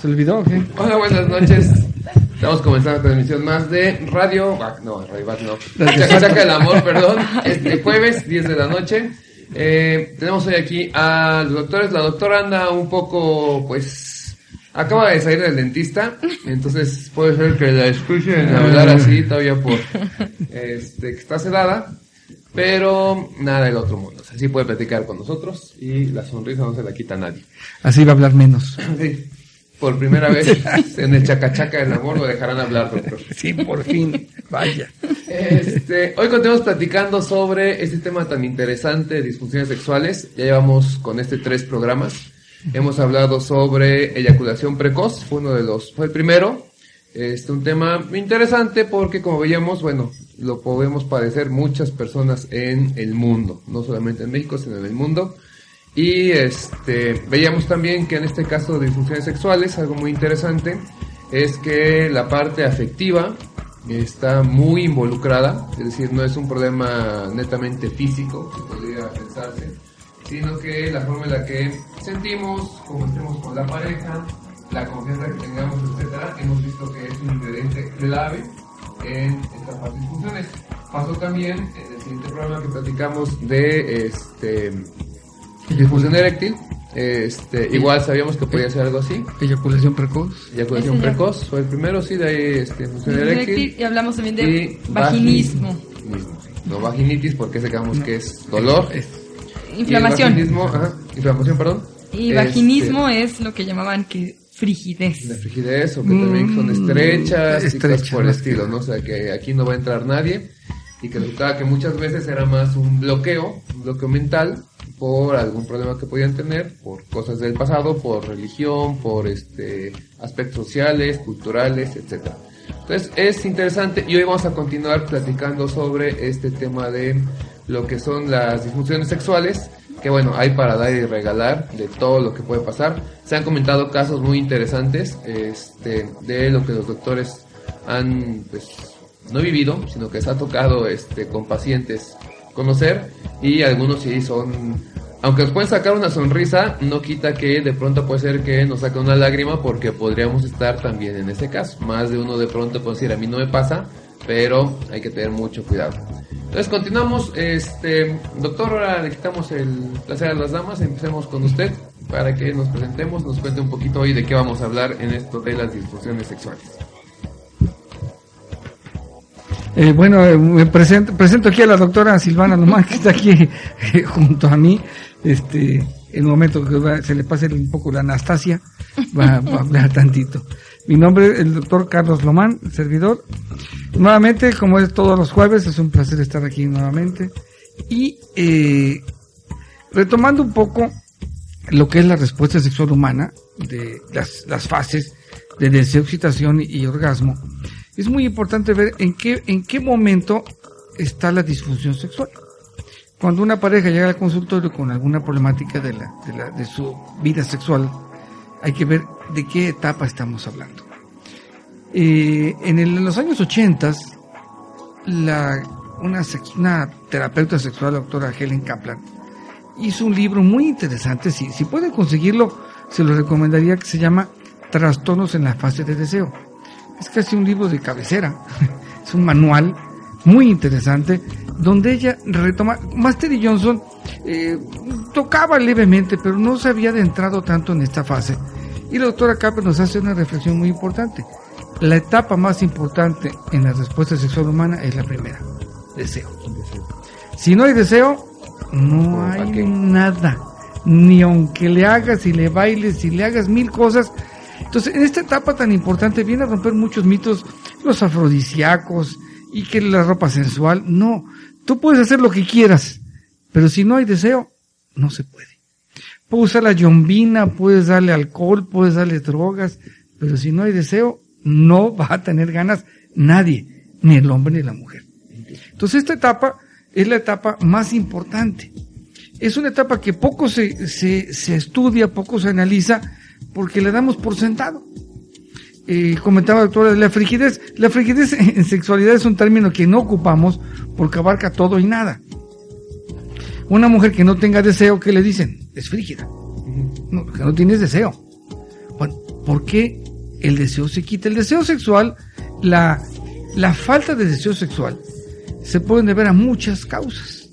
¿Se olvidó? ¿qué? Hola, buenas noches. Estamos comenzando la transmisión más de Radio... No, Radio Bac no. Chaca Chaca del Amor, perdón. Este jueves, 10 de la noche. Eh, tenemos hoy aquí a los doctores. La doctora anda un poco, pues... Acaba de salir del dentista. Entonces puede ser que la escuchen hablar así todavía por... Este, que está sedada. Pero nada del otro mundo. O sea, sí puede platicar con nosotros y la sonrisa no se la quita a nadie. Así va a hablar menos. Sí. Por primera vez en el chacachaca del amor lo dejarán hablar, doctor. Sí, por fin. Vaya. Este, hoy continuamos platicando sobre este tema tan interesante de disfunciones sexuales. Ya llevamos con este tres programas. Hemos hablado sobre eyaculación precoz, fue uno de los, fue el primero. Este, un tema interesante porque como veíamos, bueno, lo podemos padecer muchas personas en el mundo, no solamente en México, sino en el mundo. Y este, veíamos también que en este caso de disfunciones sexuales, algo muy interesante es que la parte afectiva está muy involucrada, es decir, no es un problema netamente físico, que podría pensarse, sino que la forma en la que sentimos, como estemos con la pareja, la confianza que tengamos, etcétera, hemos clave en estas partes disfunciones. Pasó también en el siguiente programa que platicamos de este disfunción eréctil, este, igual sabíamos que podía ser algo así. Eyaculación precoz. Eyaculación precoz fue el primero, sí, de ahí este, disfunción eréctil. Y hablamos también de y vaginismo, vaginismo. No vaginitis porque sabemos que es dolor. Es- inflamación. Vaginismo, ajá, inflamación, perdón. Y Este, vaginismo es lo que llamaban que frigidez. La frigidez o que también son Mm, estrechas y por el estilo, ¿no? O sea, que aquí no va a entrar nadie y que resultaba que muchas veces era más un bloqueo, un bloqueo mental por algún problema que podían tener, por cosas del pasado, por religión, por este aspectos sociales, culturales, etcétera. Entonces es interesante y hoy vamos a continuar platicando sobre este tema de lo que son las disfunciones sexuales, que bueno, hay para dar y regalar de todo lo que puede pasar. Se han comentado casos muy interesantes este, de lo que los doctores han pues no vivido, sino que se ha tocado este con pacientes conocer y algunos sí son aunque nos pueden sacar una sonrisa, no quita que de pronto puede ser que nos saque una lágrima porque podríamos estar también en ese caso. Más de uno de pronto puede decir, a mí no me pasa, pero hay que tener mucho cuidado. Entonces continuamos, este, doctor, ahora le quitamos el placer a las damas, empecemos con usted para que nos presentemos, nos cuente un poquito hoy de qué vamos a hablar en esto de las disfunciones sexuales. Eh, bueno, eh, me presento, presento aquí a la doctora Silvana Lomán, que está aquí eh, junto a mí. Este, en el momento que va- se le pase un poco la Anastasia, va, va a hablar tantito. Mi nombre es el doctor Carlos Lomán, servidor. Nuevamente, como es todos los jueves, es un placer estar aquí nuevamente. Y eh, retomando un poco lo que es la respuesta sexual humana, de las, las fases de deseo, excitación y orgasmo, es muy importante ver en qué, en qué momento está la disfunción sexual. Cuando una pareja llega al consultorio con alguna problemática de, la, de, su vida sexual, hay que ver de qué etapa estamos hablando. Eh, en, los años 80, la, una, una terapeuta sexual, la doctora Helen Kaplan, hizo un libro muy interesante. Si, si pueden conseguirlo, se lo recomendaría que se llama Trastornos en la fase de deseo. Es casi un libro de cabecera. es un manual muy interesante donde ella retoma. Master y Johnson eh, tocaba levemente, pero no se había adentrado tanto en esta fase. Y la doctora Kaplan nos hace una reflexión muy importante. La etapa más importante en la respuesta sexual humana es la primera, deseo. Si no hay deseo, no ¿Para hay nada. Ni aunque le hagas y le bailes y le hagas mil cosas. Entonces, en esta etapa tan importante viene a romper muchos mitos, los afrodisíacos y que la ropa sensual. No, tú puedes hacer lo que quieras, pero si no hay deseo, no se puede. puedes usar la yombina, puedes darle alcohol, puedes darle drogas, pero si no hay deseo, no va a tener ganas nadie, ni el hombre ni la mujer. Entonces esta etapa es la etapa más importante. Es una etapa que poco se, se, se estudia, poco se analiza, porque le damos por sentado. Eh, comentaba doctora, la frigidez, la frigidez en sexualidad es un término que no ocupamos porque abarca todo y nada. Una mujer que no tenga deseo, ¿qué le dicen? Es frígida. No, que no tienes deseo. Bueno, ¿por qué el deseo se quita? El deseo sexual, la, la falta de deseo sexual, se pueden deber a muchas causas.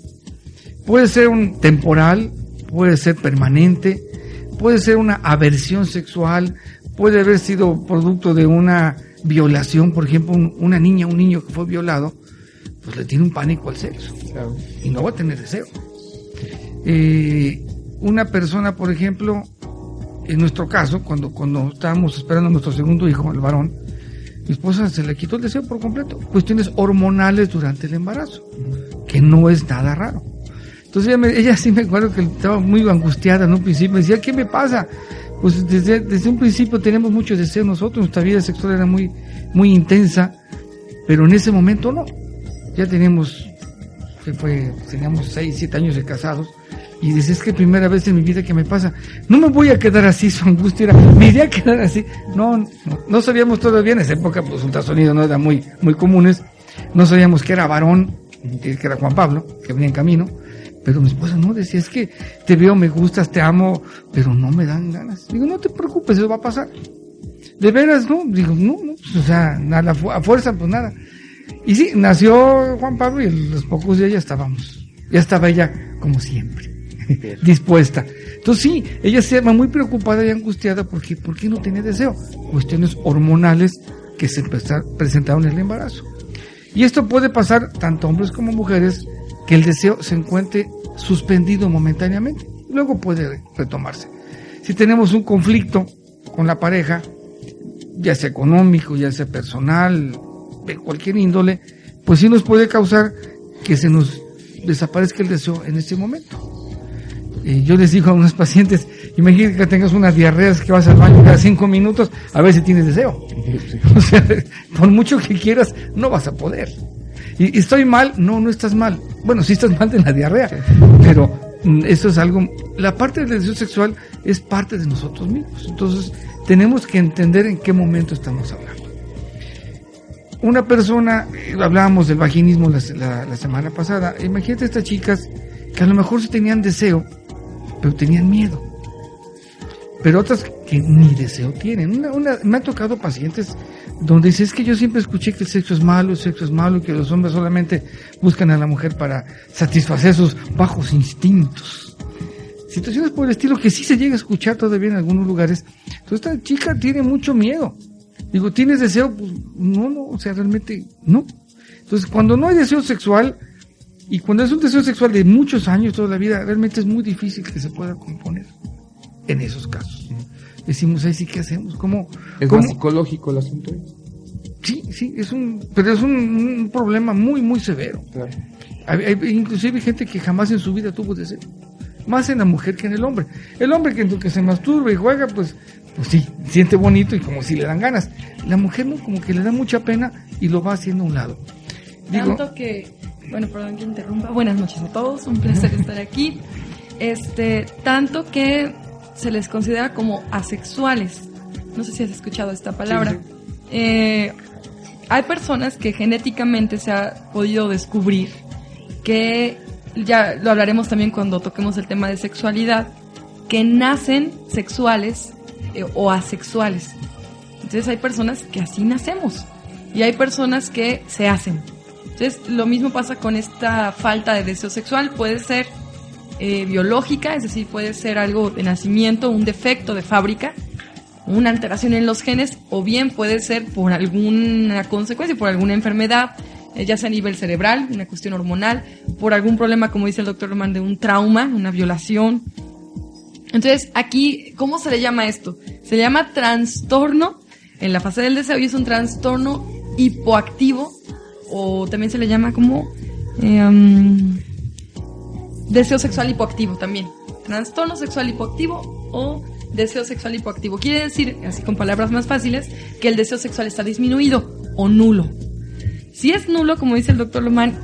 Puede ser un temporal, puede ser permanente, puede ser una aversión sexual, puede haber sido producto de una violación, por ejemplo, un- una niña, un niño que fue violado, pues le tiene un pánico al sexo Claro. y no va a tener deseo. Eh, una persona, por ejemplo, en nuestro caso, cuando, cuando estábamos esperando a nuestro segundo hijo, el varón, mi esposa se le quitó el deseo por completo. Cuestiones hormonales durante el embarazo, que no es nada raro. Entonces ella, me- ella sí me acuerdo que estaba muy angustiada en un principio. Me decía, ¿qué me pasa? Pues desde, un principio tenemos mucho deseo nosotros, nuestra vida sexual era muy, muy intensa, pero en ese momento no. Ya teníamos, fue, teníamos seis, siete años de casados, y dice, es que primera vez en mi vida que me pasa, no me voy a quedar así, su angustia era, me iría a quedar así. No, no, no sabíamos todavía, en esa época pues ultrasonido no era muy, muy comunes, no sabíamos que era varón, que era Juan Pablo, que venía en camino, pero mi esposa no, decía, es que te veo, me gustas, te amo, pero no me dan ganas. Digo, no te preocupes, eso va a pasar. De veras, no, digo, no, no, pues, o sea, a, la a fuerza, pues nada. Y sí, nació Juan Pablo y los pocos días ya estábamos, ya estaba ella como siempre, dispuesta. Entonces sí, ella se llama muy preocupada y angustiada porque, ¿por qué no tenía deseo? Cuestiones hormonales que se presentaron en el embarazo. Y esto puede pasar tanto a hombres como mujeres, que el deseo se encuentre suspendido momentáneamente. Luego puede retomarse. Si tenemos un conflicto con la pareja, ya sea económico, ya sea personal, de cualquier índole, pues sí nos puede causar que se nos desaparezca el deseo en este momento. Eh, yo les digo a unos pacientes, imagínate que tengas una diarrea que vas al baño cada cinco minutos, a ver si tienes deseo. O sea, por mucho que quieras, no vas a poder. Y, estoy mal, no, no estás mal. Bueno, sí estás mal de la diarrea, pero mm, eso es algo, la parte del deseo sexual es parte de nosotros mismos. Entonces, tenemos que entender en qué momento estamos hablando. Una persona, eh, hablábamos del vaginismo la semana pasada, imagínate estas chicas que a lo mejor sí tenían deseo, pero tenían miedo. Pero otras que ni deseo tienen. Una, una- me han tocado pacientes donde dice, es que yo siempre escuché que el sexo es malo, el sexo es malo, y que los hombres solamente buscan a la mujer para satisfacer sus bajos instintos. Situaciones por el estilo que sí se llega a escuchar todavía en algunos lugares. Entonces esta chica tiene mucho miedo. Digo, ¿tienes deseo? Pues no, no, o sea, realmente no. Entonces, cuando no hay deseo sexual, y cuando es un deseo sexual de muchos años, toda la vida, realmente es muy difícil que se pueda componer en esos casos. Decimos, ahí sí, ¿qué hacemos? ¿Cómo? Es cómo? más psicológico el asunto. ¿eh? Sí, sí, es un, pero es un, un problema muy, muy severo. Claro. Hay, hay- inclusive hay gente que jamás en su vida tuvo deseo. Más en la mujer que en el hombre. El hombre que, que se masturba y juega, pues, pues sí, siente bonito y como si le dan ganas. La mujer no, como que le da mucha pena y lo va haciendo a un lado. Digo, Tanto que, bueno, perdón que interrumpa. Buenas noches a todos, un placer estar aquí. Este, tanto que se les considera como asexuales. No sé si has escuchado esta palabra. Sí, Eh, hay personas que genéticamente se ha podido descubrir que, ya lo hablaremos también cuando toquemos el tema de sexualidad, que nacen sexuales eh, o asexuales. Entonces hay personas que así nacemos y hay personas que se hacen. Entonces lo mismo pasa con esta falta de deseo sexual. Puede ser eh, biológica, es decir, puede ser algo de nacimiento, un defecto de fábrica, una alteración en los genes, o bien puede ser por alguna consecuencia, por alguna enfermedad, eh, ya sea a nivel cerebral, una cuestión hormonal, por algún problema, como dice el doctor Roman, de un trauma, una violación. Entonces, aquí, ¿cómo se le llama esto? Se llama trastorno en la fase del deseo y es un trastorno hipoactivo, o también se le llama como eh, deseo sexual hipoactivo también. trastorno sexual hipoactivo o deseo sexual hipoactivo. Quiere decir, así con palabras más fáciles, que el deseo sexual está disminuido o nulo. Si es nulo, como dice el doctor Lomán,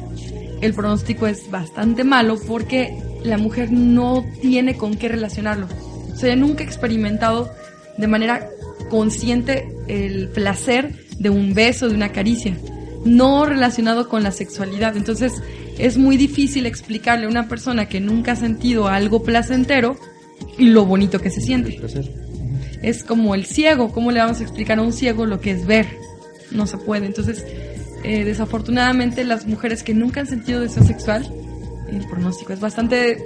el pronóstico es bastante malo porque la mujer no tiene con qué relacionarlo. O sea, nunca ha experimentado de manera consciente el placer de un beso, de una caricia, no relacionado con la sexualidad. Entonces, es muy difícil explicarle a una persona que nunca ha sentido algo placentero y lo bonito que se siente. Es como el ciego, ¿cómo le vamos a explicar a un ciego lo que es ver? No se puede. Entonces, eh, desafortunadamente, las mujeres que nunca han sentido deseo sexual, el pronóstico es bastante,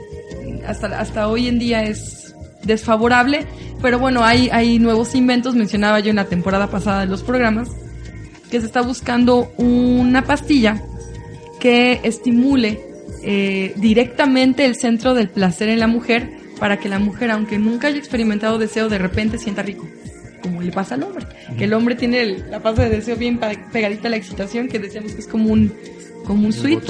hasta, hasta hoy en día es desfavorable, pero bueno, hay, hay nuevos inventos, mencionaba yo en la temporada pasada de los programas, que se está buscando una pastilla que estimule eh, directamente el centro del placer en la mujer para que la mujer, aunque nunca haya experimentado deseo, de repente sienta rico, como le pasa al hombre. Que el hombre tiene la pasta de deseo bien pegadita a la excitación, que decíamos que es como un, como un switch.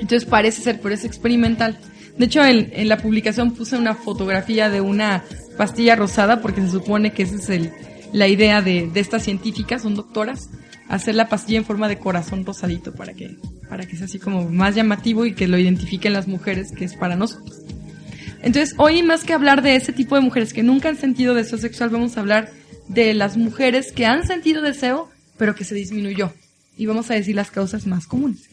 Entonces parece ser, pero es experimental. De hecho, en, en, la publicación puse una fotografía de una pastilla rosada, porque se supone que esa es el, la idea de, de estas científicas, son doctoras, hacer la pastilla en forma de corazón rosadito para que, para que sea así como más llamativo y que lo identifiquen las mujeres, que es para nosotros. Entonces, hoy más que hablar de ese tipo de mujeres que nunca han sentido deseo sexual, vamos a hablar de las mujeres que han sentido deseo, pero que se disminuyó. Y vamos a decir las causas más comunes.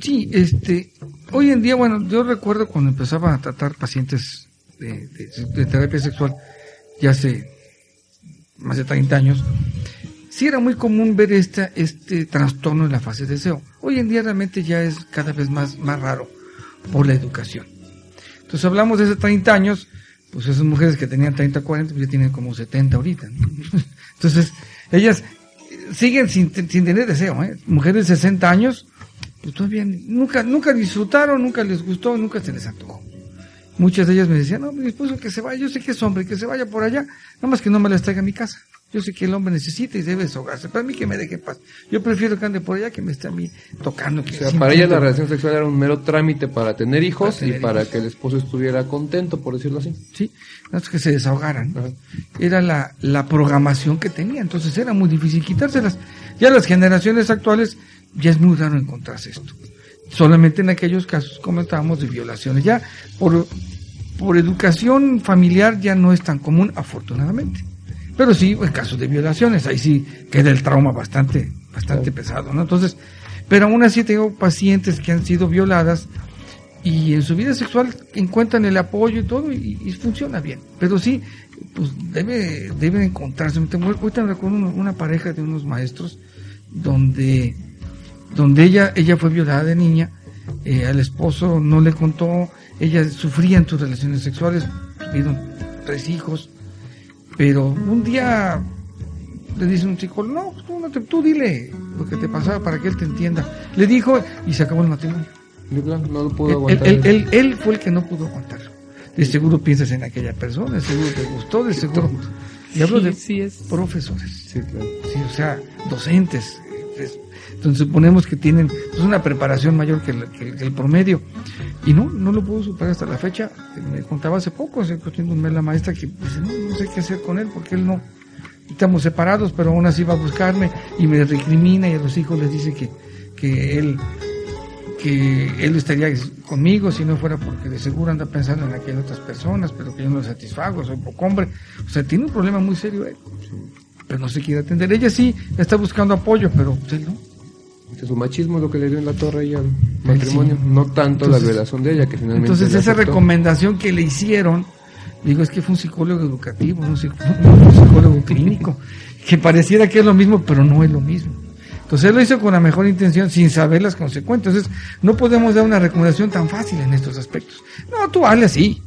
Sí, este, hoy en día, bueno, yo recuerdo cuando empezaba a tratar pacientes de, de terapia sexual, ya hace más de 30 años, sí era muy común ver esta, este trastorno en la fase de deseo. Hoy en día realmente ya es cada vez más, más raro por la educación. Entonces hablamos de hace 30 años, pues esas mujeres que tenían 30, 40, pues ya tienen como 70 ahorita. Entonces, ellas siguen sin, sin tener deseo, ¿eh? Mujeres de 60 años, pues todavía nunca, nunca disfrutaron, nunca les gustó, nunca se les antojó. Muchas de ellas me decían, no, mi esposo que se vaya, yo sé que es hombre, que se vaya por allá, nada más que no me las traiga a mi casa. Yo sé que el hombre necesita y debe desahogarse. Para mí que me deje paz. Yo prefiero que ande por allá que me esté a mí tocando. Que o sea, para ella la relación sexual era un mero trámite para tener hijos y para que el esposo estuviera contento, por decirlo así. Sí, no es que se desahogaran. Era la, la programación que tenía, entonces era muy difícil quitárselas. Ya las generaciones actuales ya es muy raro encontrarse esto. Solamente en aquellos casos comentábamos de violaciones. Ya por, por educación familiar ya no es tan común, afortunadamente. Pero sí, en casos de violaciones, ahí sí queda el trauma bastante, bastante pesado, ¿no? Entonces, pero aún así tengo pacientes que han sido violadas y en su vida sexual encuentran el apoyo y todo y, funciona bien. Pero sí, pues debe, debe encontrarse. Ahorita me recuerdo una pareja de unos maestros donde, donde ella, ella fue violada de niña, eh, al esposo no le contó, ella sufría en sus relaciones sexuales, tuvieron tres hijos, pero un día le dice un chico, no, tú, tú dile lo que te pasaba para que él te entienda. Le dijo y se acabó el matrimonio. No lo pudo aguantar. Él, él, fue el que no pudo aguantarlo. De seguro piensas en aquella persona, de seguro te gustó, de seguro. Y hablo de profesores. Sí, claro. Sí, o sea, docentes. Entonces suponemos que tienen pues, una preparación mayor que el, promedio. Y no, no lo pudo superar hasta la fecha. Me contaba hace poco, hace cuestión de un mes la maestra, que dice, no, no sé qué hacer con él porque él no, estamos separados, pero aún así va a buscarme y me recrimina y a los hijos les dice que, que él que él estaría conmigo si no fuera porque de seguro anda pensando en aquellas otras personas, pero que yo no lo satisfago, soy poco hombre. O sea, tiene un problema muy serio él, pero no se quiere atender. Ella sí está buscando apoyo, pero él no su machismo es lo que le dio en la torre y al matrimonio, no tanto la violación de ella, que finalmente. Entonces, esa recomendación que le hicieron, digo, es que fue un psicólogo educativo, un psicólogo, clínico, que pareciera que es lo mismo, pero no es lo mismo. Entonces él lo hizo con la mejor intención, sin saber las consecuencias. Entonces, no podemos dar una recomendación tan fácil en estos aspectos. No, tú hazle así.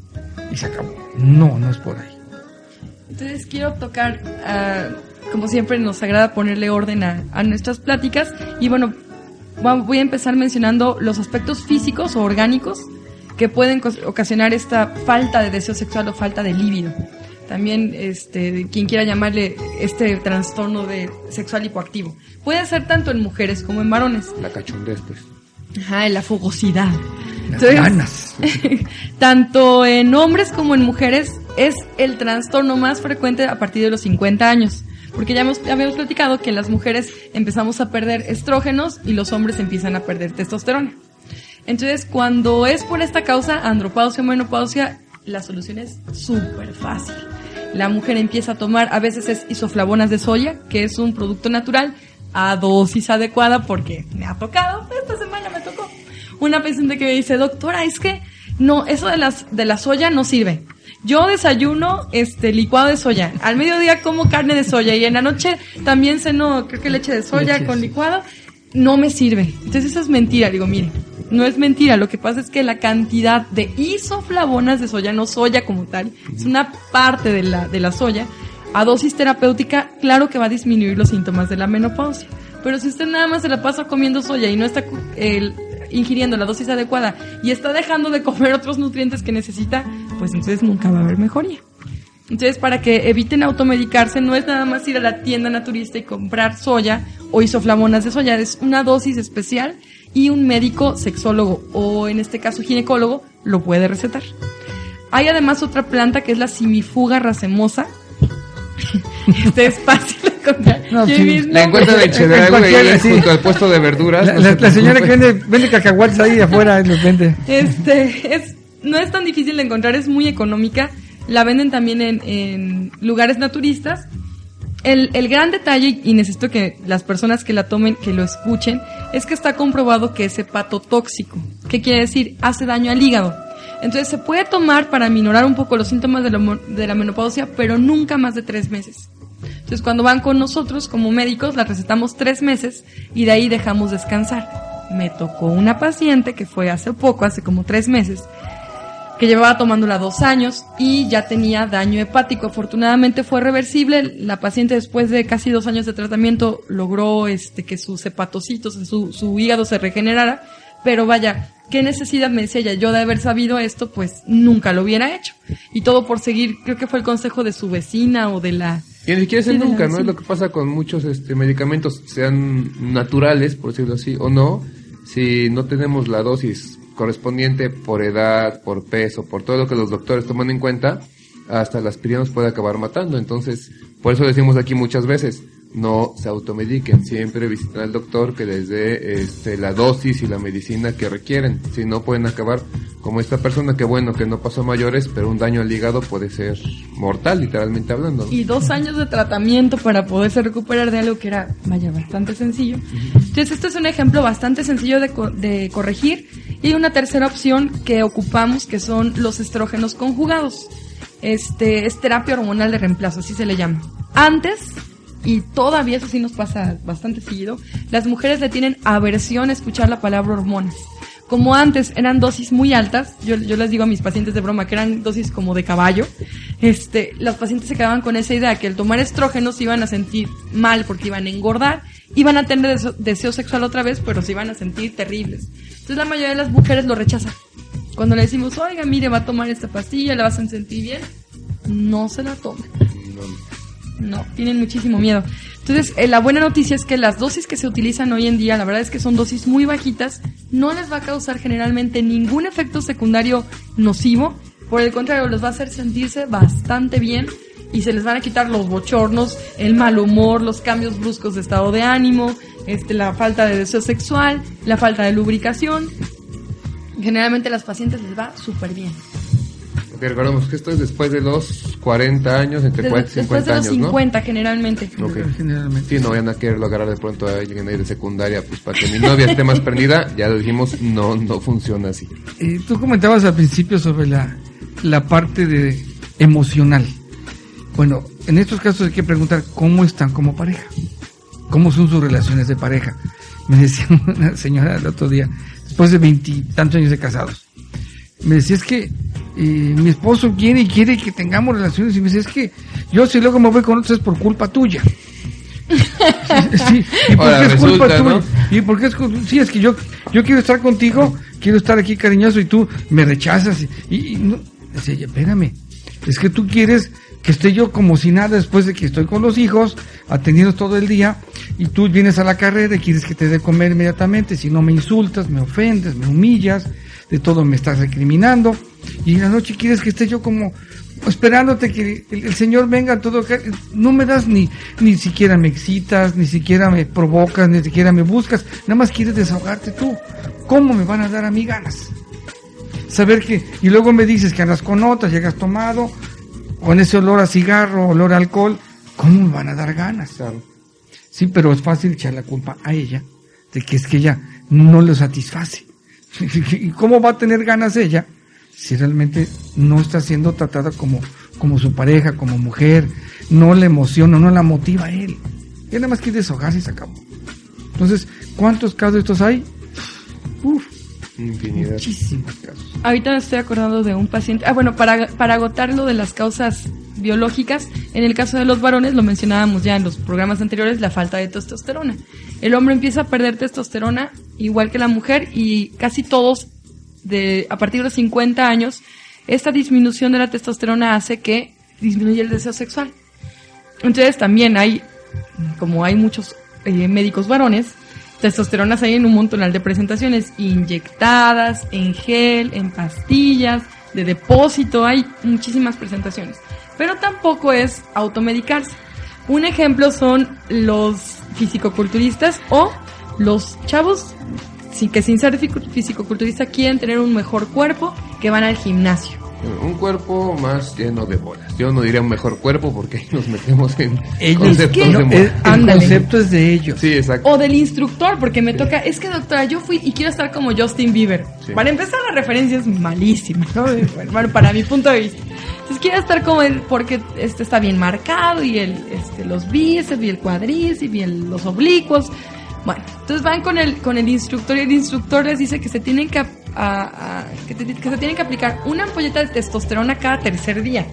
Y se acabó. No, no es por ahí. Entonces quiero tocar, uh, como siempre nos agrada ponerle orden a, a nuestras pláticas. Y bueno, voy a empezar mencionando los aspectos físicos o orgánicos que pueden ocasionar esta falta de deseo sexual o falta de líbido. También, este, quien quiera llamarle este trastorno de sexual hipoactivo. Puede ser tanto en mujeres como en varones. La cachondez, pues. Ajá, la fogosidad. Las ganas tanto en hombres como en mujeres, es el trastorno más frecuente a partir de los 50 años. Porque ya, hemos, ya habíamos platicado que las mujeres empezamos a perder estrógenos y los hombres empiezan a perder testosterona. Entonces, cuando es por esta causa, andropausia o menopausia, la solución es súper fácil. La mujer empieza a tomar, a veces es isoflavonas de soya, que es un producto natural, a dosis adecuada, porque me ha tocado, esta semana me tocó. Una paciente que me dice, doctora, es que no, eso de las, de la soya no sirve. Yo desayuno este licuado de soya. Al mediodía como carne de soya y en la noche también ceno, creo que leche de soya con licuado. No me sirve. Entonces eso es mentira. Digo, mire, no es mentira. Lo que pasa es que la cantidad de isoflavonas de soya, no soya como tal, es una parte de la, de la soya, a dosis terapéutica, claro que va a disminuir los síntomas de la menopausia. Pero si usted nada más se la pasa comiendo soya y no está el- ingiriendo la dosis adecuada y está dejando de comer otros nutrientes que necesita, pues entonces nunca va a haber mejoría. Entonces, para que eviten automedicarse, no es nada más ir a la tienda naturista y comprar soya o isoflavonas de soya, es una dosis especial y un médico sexólogo o en este caso ginecólogo lo puede recetar. Hay además otra planta que es la simifuga racemosa. este es fácil de encontrar. No, sí. La encuentran en Chedraui, sí. junto al puesto de verduras. La, no la- se la señora que vende, vende cacahuates ahí afuera, y los vende. Este, es, no es tan difícil de encontrar, es muy económica. La venden también en, lugares naturistas. El, el gran detalle, y necesito que las personas que la tomen, que lo escuchen, es que está comprobado que es hepatotóxico. ¿Qué quiere decir? Hace daño al hígado. Entonces se puede tomar para minorar un poco los síntomas de la, de la menopausia, pero nunca más de tres meses. Entonces cuando van con nosotros como médicos, la recetamos tres meses y de ahí dejamos descansar. Me tocó una paciente que fue hace poco, hace como tres meses, que llevaba tomándola dos años y ya tenía daño hepático. Afortunadamente fue reversible. La paciente después de casi dos años de tratamiento logró este que sus hepatocitos, su, su hígado se regenerara. Pero vaya, ¿qué necesidad me decía ella? Yo de haber sabido esto, pues nunca lo hubiera hecho. Y todo por seguir, creo que fue el consejo de su vecina o de la... Y ni siquiera es Sí, nunca, ¿no? Es lo que pasa con muchos este, medicamentos, sean naturales, por decirlo así, o no, si no tenemos la dosis correspondiente por edad, por peso, por todo lo que los doctores toman en cuenta, hasta la aspirina puede acabar matando. Entonces, por eso decimos aquí muchas veces, no se automediquen, siempre visiten al doctor que les dé este, la dosis y la medicina que requieren. Si no, pueden acabar como esta persona que bueno, que no pasó mayores, pero un daño al hígado puede ser mortal, literalmente hablando. y dos años de tratamiento para poderse recuperar de algo que era, vaya, bastante sencillo. Entonces, esto es un ejemplo bastante sencillo de, co- de corregir. Y una tercera opción que ocupamos, que son los estrógenos conjugados. Este es terapia hormonal de reemplazo, así se le llama. Antes, y todavía eso sí nos pasa bastante seguido, las mujeres le tienen aversión a escuchar la palabra hormonas. Como antes eran dosis muy altas, yo, yo les digo a mis pacientes de broma que eran dosis como de caballo, este, las pacientes se quedaban con esa idea que al tomar estrógenos se iban a sentir mal porque iban a engordar, iban a tener deseo, sexual otra vez, pero se iban a sentir terribles. Entonces la mayoría de las mujeres lo rechazan. Cuando le decimos, oiga, mire, va a tomar esta pastilla, la vas a sentir bien, no se la toman. No, tienen muchísimo miedo. Entonces, eh, la buena noticia es que las dosis que se utilizan hoy en día, la verdad es que son dosis muy bajitas, no les va a causar generalmente ningún efecto secundario nocivo, por el contrario, les va a hacer sentirse bastante bien y se les van a quitar los bochornos, el mal humor, los cambios bruscos de estado de ánimo, este, la falta de deseo sexual, la falta de lubricación. Generalmente a las pacientes les va súper bien. Recordemos que esto es después de los 40 años, entre Desde- 40 y después 50 de los años, 50 generalmente. ¿no? Ok. Generalmente. Sí, no vayan a quererlo agarrar de pronto a alguien ahí de secundaria, pues para que mi novia esté más prendida, ya lo dijimos, no, no funciona así. Eh, tú comentabas al principio sobre la, la parte de emocional. Bueno, en estos casos hay que preguntar cómo están como pareja, cómo son sus relaciones de pareja. Me decía una señora el otro día, después de veintitantos años de casados, me decía es que eh, mi esposo quiere y quiere que tengamos relaciones y me dice es que yo si luego me voy con otros es por culpa tuya. Sí, ¿y por qué es culpa resulta, tuya? ¿no? ¿Y por qué es Sí, es que yo, yo quiero estar contigo, quiero estar aquí cariñoso y tú me rechazas. Y, y- no, decía espérame, es que tú quieres que esté yo como si nada después de que estoy con los hijos, atendiendo todo el día, y tú vienes a la carrera y quieres que te dé comer inmediatamente, si no me insultas, me ofendes, me humillas. De todo me estás recriminando, y en la noche quieres que esté yo como esperándote que el, el Señor venga todo, no me das ni, ni siquiera me excitas, ni siquiera me provocas, ni siquiera me buscas, nada más quieres desahogarte tú. ¿Cómo me van a dar a mí ganas? Saber que, y luego me dices que andas con otras, llegas tomado, con ese olor a cigarro, olor a alcohol, ¿cómo me van a dar ganas? Claro. Sí, pero es fácil echar la culpa a ella de que es que ella no lo satisface. ¿Y cómo va a tener ganas ella si realmente no está siendo tratada como, como su pareja, como mujer? No le emociona, no la motiva a él. Él nada más quiere deshogarse y se acabó. Entonces, ¿cuántos casos de estos hay? Uf, Infinidad. muchísimos casos. Ahorita me estoy acordando de un paciente. Ah, bueno, para, para agotar lo de las causas biológicas, en el caso de los varones, lo mencionábamos ya en los programas anteriores, la falta de testosterona. El hombre empieza a perder testosterona igual que la mujer y casi todos, de, a partir de los 50 años, esta disminución de la testosterona hace que disminuya el deseo sexual. Entonces también hay, como hay muchos eh, médicos varones, testosteronas hay en un montón de presentaciones, inyectadas, en gel, en pastillas, de depósito, hay muchísimas presentaciones. Pero tampoco es automedicarse. Un ejemplo son los fisicoculturistas o los chavos que sin ser fisicoculturista quieren tener un mejor cuerpo que van al gimnasio. Un cuerpo más lleno de bolas. Yo no diría un mejor cuerpo porque ahí nos metemos en Ellos, conceptos de el, moda. el Ándale. concepto es de ellos. Sí, exacto. O del instructor, porque me toca, es que doctora, yo fui y quiero estar como Justin Bieber. Sí. Para empezar, la referencia es malísima, ¿no? Bueno, para mi punto de vista. Entonces quiero estar como él porque este está bien marcado y el, este, los bíceps y el cuadríceps y el- los oblicuos. Bueno, entonces van con el, con el instructor y el instructor les dice que se tienen que, a- a- que, te- que se tienen que aplicar una ampolleta de testosterona cada tercer día.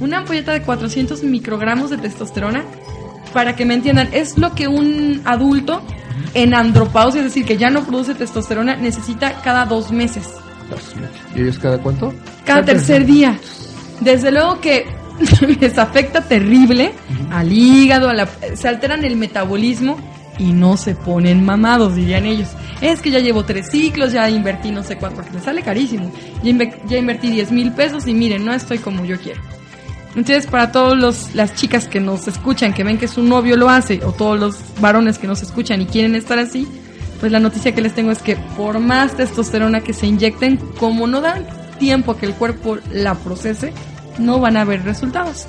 Una ampolleta de 400 microgramos de testosterona para que me entiendan, es lo que un adulto en andropausia, es decir, que ya no produce testosterona, necesita cada dos meses, ¿Y ellos cada cuánto? cada tercer día. Desde luego que les afecta terrible al hígado, a la- se alteran el metabolismo y no se ponen mamados, dirían ellos. Es que ya llevo tres ciclos, ya invertí no sé cuánto, porque me sale carísimo. Ya, ya invertí 10 mil pesos y miren, no estoy como yo quiero. Entonces, para todas las chicas que nos escuchan, que ven que su novio lo hace, o todos los varones que nos escuchan y quieren estar así, pues la noticia que les tengo es que por más testosterona que se inyecten, como no dan tiempo a que el cuerpo la procese, no van a haber resultados.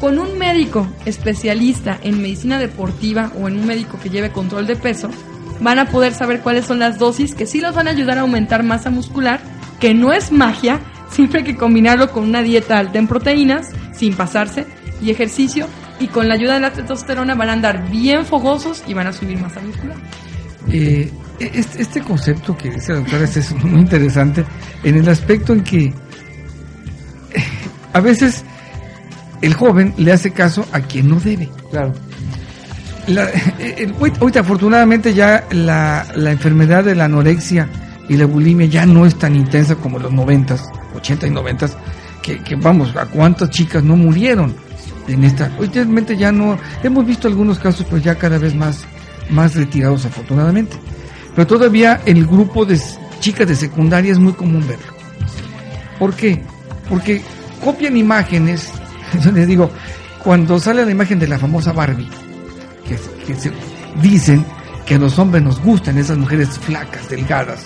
Con un médico especialista en medicina deportiva o en un médico que lleve control de peso, van a poder saber cuáles son las dosis que sí los van a ayudar a aumentar masa muscular, que no es magia, siempre hay que combinarlo con una dieta alta en proteínas, sin pasarse, y ejercicio, y con la ayuda de la testosterona van a andar bien fogosos y van a subir masa muscular. Eh, este, este concepto que dice la doctora este es muy interesante en el aspecto en que eh, a veces el joven le hace caso a quien no debe. Claro. La- el- ahorita afortunadamente ya la, la enfermedad de la anorexia y la bulimia ya no es tan intensa como los noventas, 80 y noventas, que, que vamos, a cuántas chicas no murieron en esta. Últimamente ya no, hemos visto algunos casos, pero ya cada vez más, más retirados afortunadamente. Pero todavía el grupo de chicas de secundaria es muy común verlo. ¿Por qué? Porque copian imágenes, yo les digo, cuando sale la imagen de la famosa Barbie, que, que se dicen que a los hombres nos gustan esas mujeres flacas, delgadas.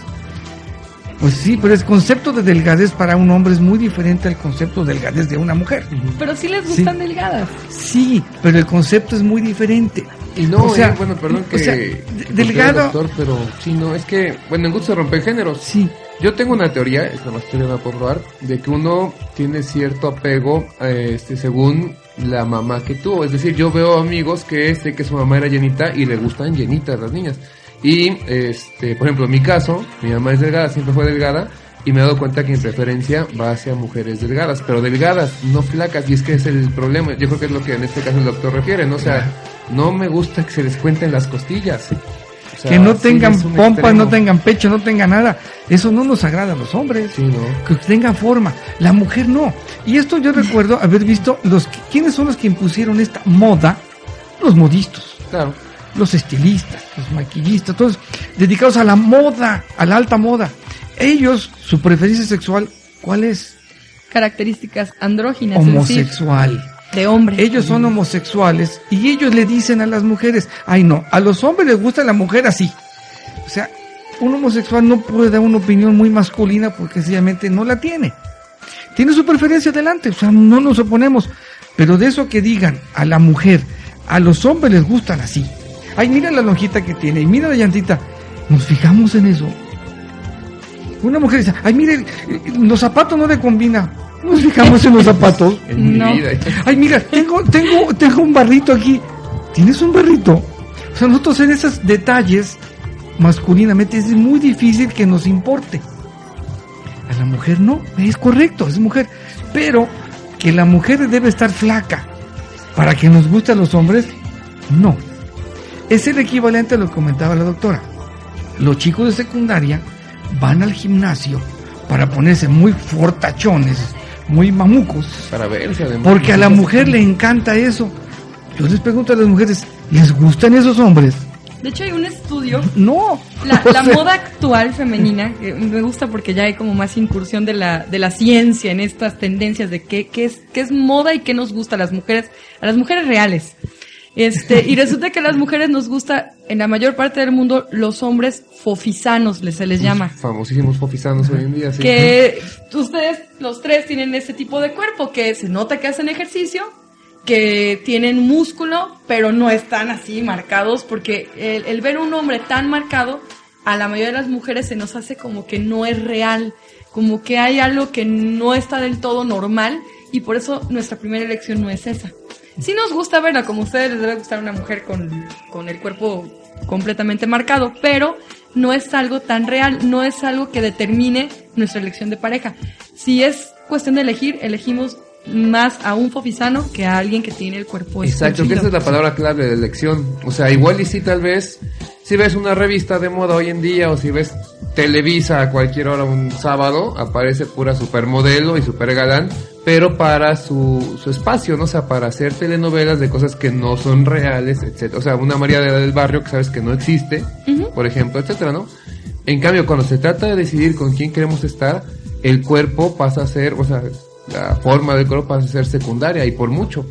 Pues sí, pero el concepto de delgadez para un hombre es muy diferente al concepto de delgadez de una mujer. Pero sí les Sí. gustan delgadas. Sí, pero el concepto es muy diferente. Y no, O sea, eh, bueno, perdón que, o sea, que delgado- doctor, pero sí, no, es que, bueno, en gusto se rompen géneros. Sí, Yo tengo una teoría, es la más teoría no la puedo probar, de que uno tiene cierto apego este, según la mamá que tuvo. Es decir, yo veo amigos que sé que su mamá era llenita y le gustan llenitas las niñas. Y, este, por ejemplo, en mi caso, mi mamá es delgada, siempre fue delgada, y me he dado cuenta que mi preferencia va hacia mujeres delgadas, pero delgadas, no flacas, y es que es el problema. Yo creo que es lo que en este caso el doctor refiere, ¿no? O sea, no me gusta que se les cuenten las costillas. Sea, que no sí tengan pompas, extremo. no tengan pecho, no tengan nada. Eso no nos agrada a los hombres. Sí, ¿no? que tenga forma. La mujer no. Y esto yo recuerdo haber visto los que- quiénes son los que impusieron esta moda, los modistas, Claro. los estilistas, los maquillistas, todos dedicados a la moda, a la alta moda. ellos, su preferencia sexual, ¿cuál es? Características andróginas. Homosexual. De hombre. Ellos son homosexuales y ellos le dicen a las mujeres, ay no, a los hombres les gusta la mujer así. O sea, un homosexual no puede dar una opinión muy masculina porque sencillamente no la tiene. Tiene su preferencia adelante, o sea, no nos oponemos. Pero de eso que digan a la mujer, a los hombres les gustan así. Ay, mira la lonjita que tiene y mira la llantita. Nos fijamos en eso. Una mujer dice, ay, mire, eh, los zapatos no le combina. Nos fijamos en los zapatos. En No. mi vida. Ay, mira, tengo, tengo, tengo un barrito aquí. ¿Tienes un barrito? O sea, nosotros en esos detalles, masculinamente, es muy difícil que nos importe. A la mujer no, es correcto, es mujer. Pero que la mujer debe estar flaca para que nos guste a los hombres, no. Es el equivalente a lo que comentaba la doctora. Los chicos de secundaria van al gimnasio para ponerse muy fortachones, muy mamucos, Para verse además. porque a la mujer le encanta eso. Yo les pregunto a las mujeres, ¿les gustan esos hombres? De hecho, hay un estudio No. La, O la sea, moda actual femenina, que me gusta porque ya hay como más incursión de la, de la ciencia en estas tendencias de qué, qué es, qué es moda y qué nos gusta a las mujeres, a las mujeres reales. Este, y resulta que a las mujeres nos gusta, en la mayor parte del mundo, los hombres fofisanos, les- se les llama. Famosísimos fofisanos hoy en día, sí. Que ustedes, los tres, tienen ese tipo de cuerpo, que se nota que hacen ejercicio, que tienen músculo, pero no están así marcados, porque el, el ver un hombre tan marcado, a la mayoría de las mujeres se nos hace como que no es real, como que hay algo que no está del todo normal, y por eso nuestra primera elección no es esa. Sí nos gusta verla, como a ustedes les debe gustar una mujer con, con el cuerpo completamente marcado, pero no es algo tan real, no es algo que determine nuestra elección de pareja. Si es cuestión de elegir, elegimos más a un fofisano que a alguien que tiene el cuerpo Exacto, que esa es la palabra clave de elección. O sea, igual y si tal vez, si ves una revista de moda hoy en día o si ves Televisa a cualquier hora un sábado, aparece pura supermodelo y super galán, pero para su, su espacio, ¿no? O sea, para hacer telenovelas de cosas que no son reales, etcétera. O sea, una María de la del Barrio que sabes que no existe, por ejemplo, etcétera, ¿no? En cambio, cuando se trata de decidir con quién queremos estar, el cuerpo pasa a ser, o sea, la forma del cuerpo pasa a ser secundaria y por mucho.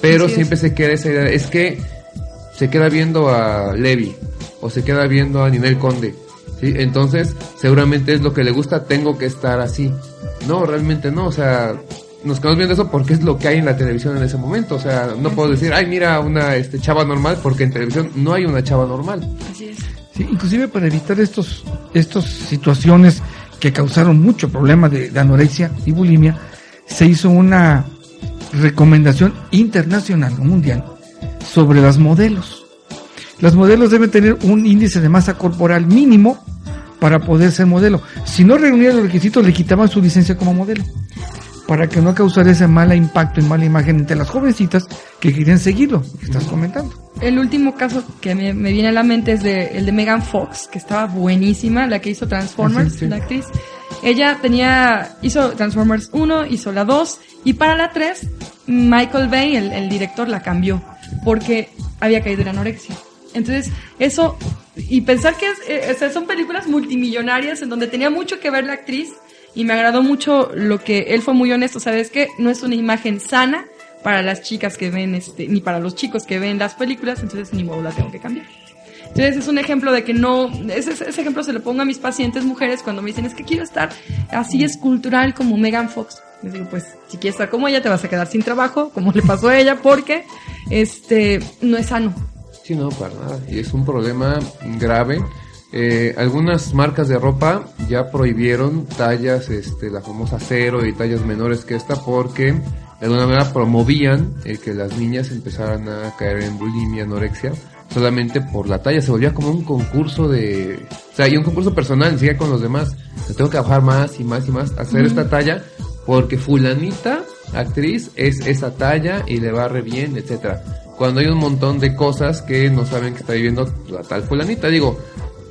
Pero Así es. siempre se queda esa idea, es que se queda viendo a Levi o se queda viendo a Ninel Conde. ¿sí? Entonces, seguramente es lo que le gusta, tengo que estar así. No, realmente no, o sea, nos quedamos viendo eso porque es lo que hay en la televisión en ese momento. O sea, no puedo decir, ay, mira, una este, chava normal, porque en televisión no hay una chava normal. Así es. Sí, inclusive para evitar estos, estas situaciones que causaron mucho problema de, de anorexia y bulimia, se hizo una recomendación internacional o mundial sobre las modelos. Las modelos deben tener un índice de masa corporal mínimo para poder ser modelo. Si no reunían los requisitos, le quitaban su licencia como modelo. Para que no causara ese mal impacto y mala imagen entre las jovencitas que querían seguirlo, que estás comentando. El último caso que me, me viene a la mente es de, el de Megan Fox, que estaba buenísima, la que hizo Transformers, Ah, sí, sí. la actriz. Ella tenía, hizo Transformers 1, hizo la 2, y para la 3, Michael Bay, el, el director, la cambió, porque había caído en anorexia. Entonces, eso, y pensar que es, eh, o sea, son películas multimillonarias en donde tenía mucho que ver la actriz, y me agradó mucho lo que él fue muy honesto, ¿sabes qué? No es una imagen sana para las chicas que ven, este, ni para los chicos que ven las películas, entonces ni modo la tengo que cambiar. Entonces es un ejemplo de que no, ese, ejemplo se lo pongo a mis pacientes mujeres cuando me dicen es que quiero estar así escultural como Megan Fox. Les digo, pues si quieres estar como ella te vas a quedar sin trabajo, como le pasó a ella, porque este no es sano. Sí, no, para nada. Y es un problema grave. Eh, algunas marcas de ropa ya prohibieron tallas, este, la famosa cero y tallas menores que esta porque de alguna manera promovían eh, que las niñas empezaran a caer en bulimia, anorexia, solamente por la talla. Se volvía como un concurso de, o sea, y un concurso personal, sigue con los demás. Tengo que bajar más y más y más, hacer esta talla porque fulanita actriz es esa talla y le va re bien, etcétera. Cuando hay un montón de cosas que no saben que está viviendo la tal fulanita, digo,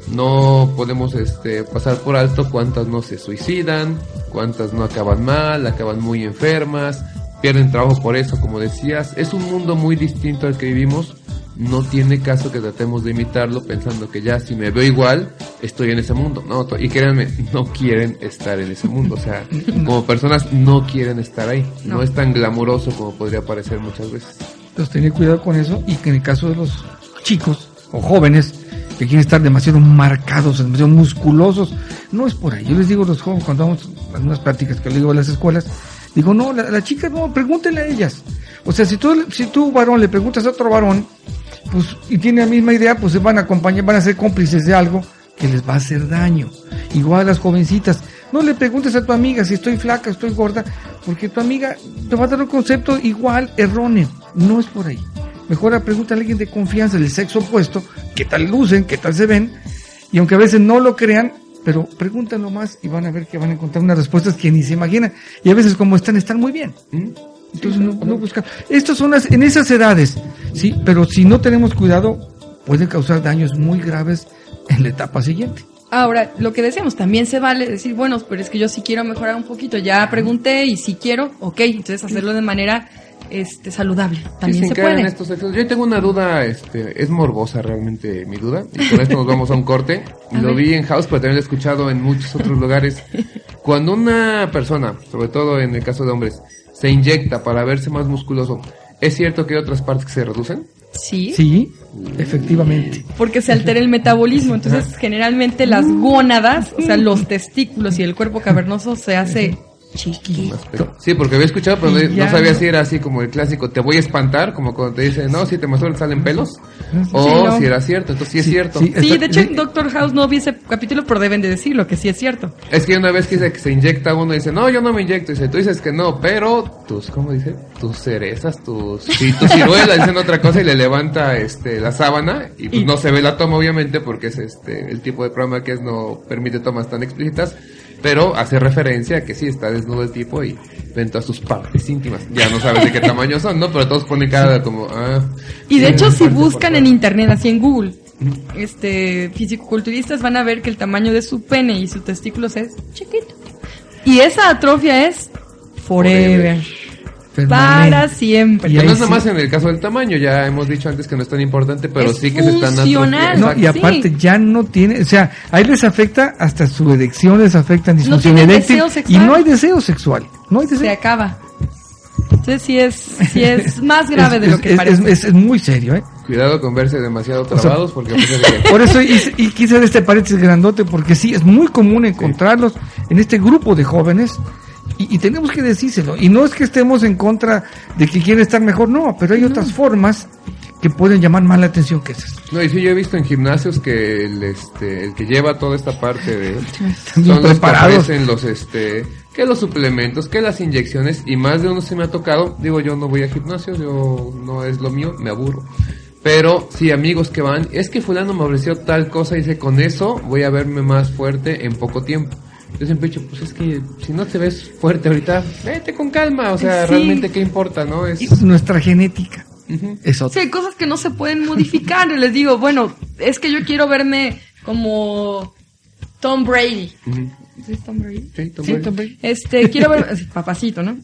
no podemos este pasar por alto cuántas no se suicidan, cuántas no acaban mal, acaban muy enfermas, pierden trabajo por eso, como decías, es un mundo muy distinto al que vivimos no tiene caso que tratemos de imitarlo pensando que ya si me veo igual, estoy en ese mundo. No, y créanme, no quieren estar en ese mundo. O sea, como personas no quieren estar ahí. No, No. es tan glamuroso como podría parecer muchas veces. Entonces tener cuidado con eso y que en el caso de los chicos o jóvenes que quieren estar demasiado marcados, demasiado musculosos, no es por ahí. Yo les digo a los jóvenes cuando vamos a unas prácticas que le digo a las escuelas, digo, no, la, la chica no, pregúntenle a ellas. O sea, si tú, si tú varón le preguntas a otro varón, pues, y tiene la misma idea, pues se van a acompañar, van a ser cómplices de algo que les va a hacer daño. Igual a las jovencitas, no le preguntes a tu amiga si estoy flaca, estoy gorda, porque tu amiga te va a dar un concepto igual erróneo. No es por ahí. Mejor pregúntale a alguien de confianza del sexo opuesto, qué tal lucen, qué tal se ven, y aunque a veces no lo crean, pero pregúntanlo más y van a ver que van a encontrar unas respuestas que ni se imaginan. Y a veces como están, están muy bien. Entonces no, no buscar. Estas son las, en esas edades, sí, pero si no tenemos cuidado, pueden causar daños muy graves en la etapa siguiente. Ahora, lo que decíamos, también se vale decir, bueno, pero es que yo sí quiero mejorar un poquito, ya pregunté y si quiero, ok, entonces hacerlo de manera este saludable, Sí, también sin se caer en puede. estos excesos. Yo tengo una duda, este, es morbosa realmente mi duda, y con esto nos vamos a un corte. A lo ver. vi en House, pero también lo he escuchado en muchos otros lugares. Cuando una persona, sobre todo en el caso de hombres, se inyecta para verse más musculoso, ¿es cierto que hay otras partes que se reducen? Sí, Sí, efectivamente. porque se altera el metabolismo, entonces generalmente las gónadas, o sea, los testículos y el cuerpo cavernoso se hace chiquito. Sí, porque había escuchado, pero no sabía no. si era así como el clásico, te voy a espantar, como cuando te dicen, no, si te masturbas salen pelos, o Sí, no. si era cierto, entonces sí es Sí, cierto. sí. Sí, de hecho en Doctor House no vi ese capítulo, pero deben de decirlo, que sí es cierto. Es que una vez que dice que se inyecta uno, dice, no, yo no me inyecto. Dice, tú dices que no, pero tus, ¿cómo dice? Tus cerezas, tus, sí, tus ciruelas dicen otra cosa y le levanta, este, la sábana y pues Y- no se ve la toma obviamente porque es este, el tipo de programa que es no permite tomas tan explícitas, pero hace referencia a que sí está desnudo el tipo y ven todas sus partes íntimas. Ya no sabes de qué tamaño son, ¿no? Pero todos ponen cara como, ah. Y de hecho, si buscan en internet, así en Google, este, fisicoculturistas van a ver que el tamaño de su pene y sus testículos es chiquito. Y esa atrofia es forever. Permanente. siempre. Y no es nada más en el caso del tamaño, ya hemos dicho antes que no es tan importante, pero Es sí que se están. No, atrofiando. y Sí. aparte ya no tiene, o sea, ahí les afecta hasta su erección, les afecta disfunción tienen eréctil y no hay deseo sexual. No hay Se acaba. Entonces sí es, sí es más grave Es- de lo que es- parece. Es, es muy serio, ¿eh? Cuidado con verse demasiado trabados porque de Por eso hice, y quise hacer este paréntesis grandote, porque sí, es muy común encontrarlos en este grupo de jóvenes y, y tenemos que decírselo. Y no es que estemos en contra de que quieren estar mejor, no, pero hay otras formas que pueden llamar más la atención que esas. No, y sí, yo he visto en gimnasios que el, este, el que lleva toda esta parte de... Están son los que preparados. ofrecen los, este, que los suplementos, que las inyecciones, y más de uno se me ha tocado, digo, yo no voy a gimnasios, yo no es lo mío, me aburro. Pero sí, amigos que van, es que fulano me ofreció tal cosa y dice, con eso voy a verme más fuerte en poco tiempo. Yo siempre he dicho, pues es que si no te ves fuerte ahorita, vete con calma, o sea, Sí. realmente qué importa, ¿no? Es... Es nuestra genética. Ujú. Es Sí, otra. hay cosas que no se pueden modificar. Y les digo, bueno, es que yo quiero verme como Tom Brady. Ujú. ¿Sí es Tom Brady? Sí, Tom Sí, Brady. también. Este, quiero ver, sí, papacito, ¿no?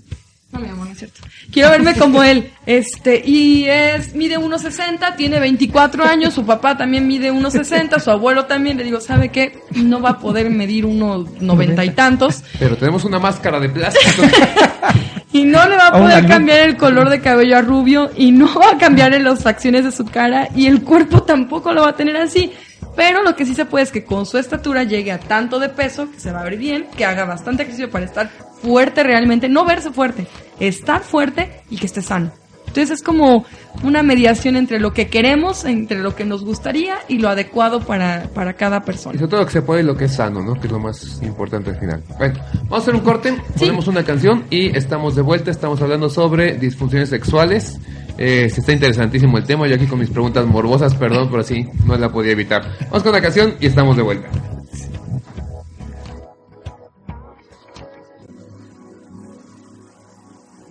No, mi amor, no es cierto. Quiero verme como él. Este, y es, mide 1.60, tiene 24 años, su papá también mide 1.60, su abuelo también. Le digo, ¿sabe qué? No va a poder medir 1.90 y tantos. Pero tenemos una máscara de plástico. Y no le va a poder cambiar el color de cabello a rubio y no va a cambiar en las facciones de su cara y el cuerpo tampoco lo va a tener así. Pero lo que sí se puede es que con su estatura llegue a tanto de peso, que se va a ver bien, que haga bastante ejercicio para estar fuerte realmente, no verse fuerte, estar fuerte y que esté sano. Entonces es como una mediación entre lo que queremos, entre lo que nos gustaría y lo adecuado para, para cada Y persona. sobre todo lo que se puede y lo que es sano, ¿no? Que es lo más importante al final. Bueno, vamos a hacer un corte, ponemos una canción y estamos de vuelta. Estamos hablando sobre disfunciones sexuales. Eh, está interesantísimo el tema. Yo aquí con mis preguntas morbosas, perdón, pero sí, no la podía evitar. Vamos con la canción y estamos de vuelta.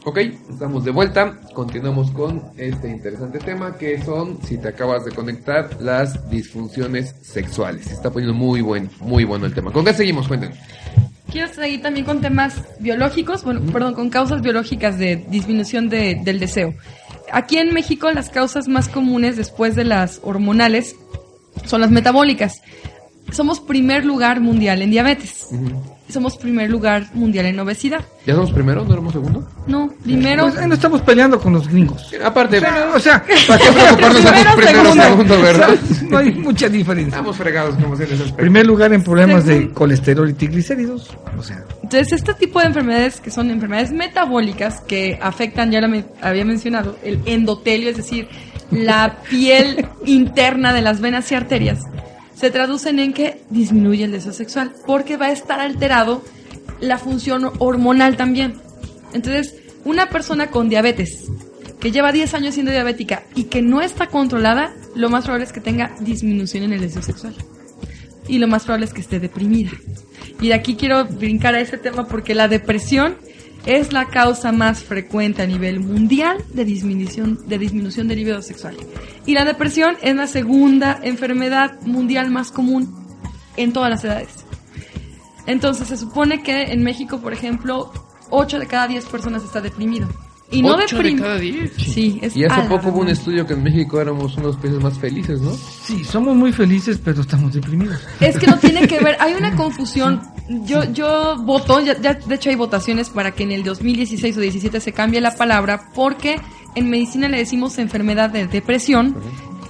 Ok, estamos de vuelta. Continuamos con este interesante tema que son, si te acabas de conectar, las disfunciones sexuales. Se está poniendo muy bueno, muy bueno el tema. ¿Con qué seguimos? Cuéntenos. Quiero seguir también con temas biológicos, bueno, perdón, con causas biológicas de disminución de- del deseo. Aquí en México las causas más comunes después de las hormonales son las metabólicas. Somos primer lugar mundial en diabetes. Somos primer lugar mundial en obesidad. ¿Ya somos primero? ¿No éramos segundo? No, primero... Pues, ahí no estamos peleando con los gringos. Aparte, O sea, ¿para qué preocuparnos? Somos Primero, primero, segundo. segundo, ¿verdad? no hay mucha diferencia. Estamos fregados como en ese aspecto. Primer lugar en problemas de colesterol y triglicéridos. O sea, Entonces, este tipo de enfermedades que son enfermedades metabólicas que afectan, ya lo me- había mencionado, el endotelio, es decir, la piel interna de las venas y arterias, se traducen en que disminuye el deseo sexual porque va a estar alterado la función hormonal también. Entonces, una persona con diabetes que lleva 10 años siendo diabética y que no está controlada, lo más probable es que tenga disminución en el deseo sexual y lo más probable es que esté deprimida. Y de aquí quiero brincar a ese tema porque la depresión es la causa más frecuente a nivel mundial de disminución de disminución del libido sexual. Y la depresión es la segunda enfermedad mundial más común en todas las edades. Entonces se supone que en México, por ejemplo, 8 de cada 10 personas está deprimido. Y no Ocho de cada diez. Sí, es Y hace poco hubo un estudio que en México éramos uno de los países más felices, ¿no? sí, somos muy felices, pero estamos deprimidos. Es que no tiene que ver, hay una confusión. Yo, yo voto, ya, ya, de hecho hay votaciones para que en el 2016 o 17 se cambie la palabra, porque en medicina le decimos enfermedad de depresión,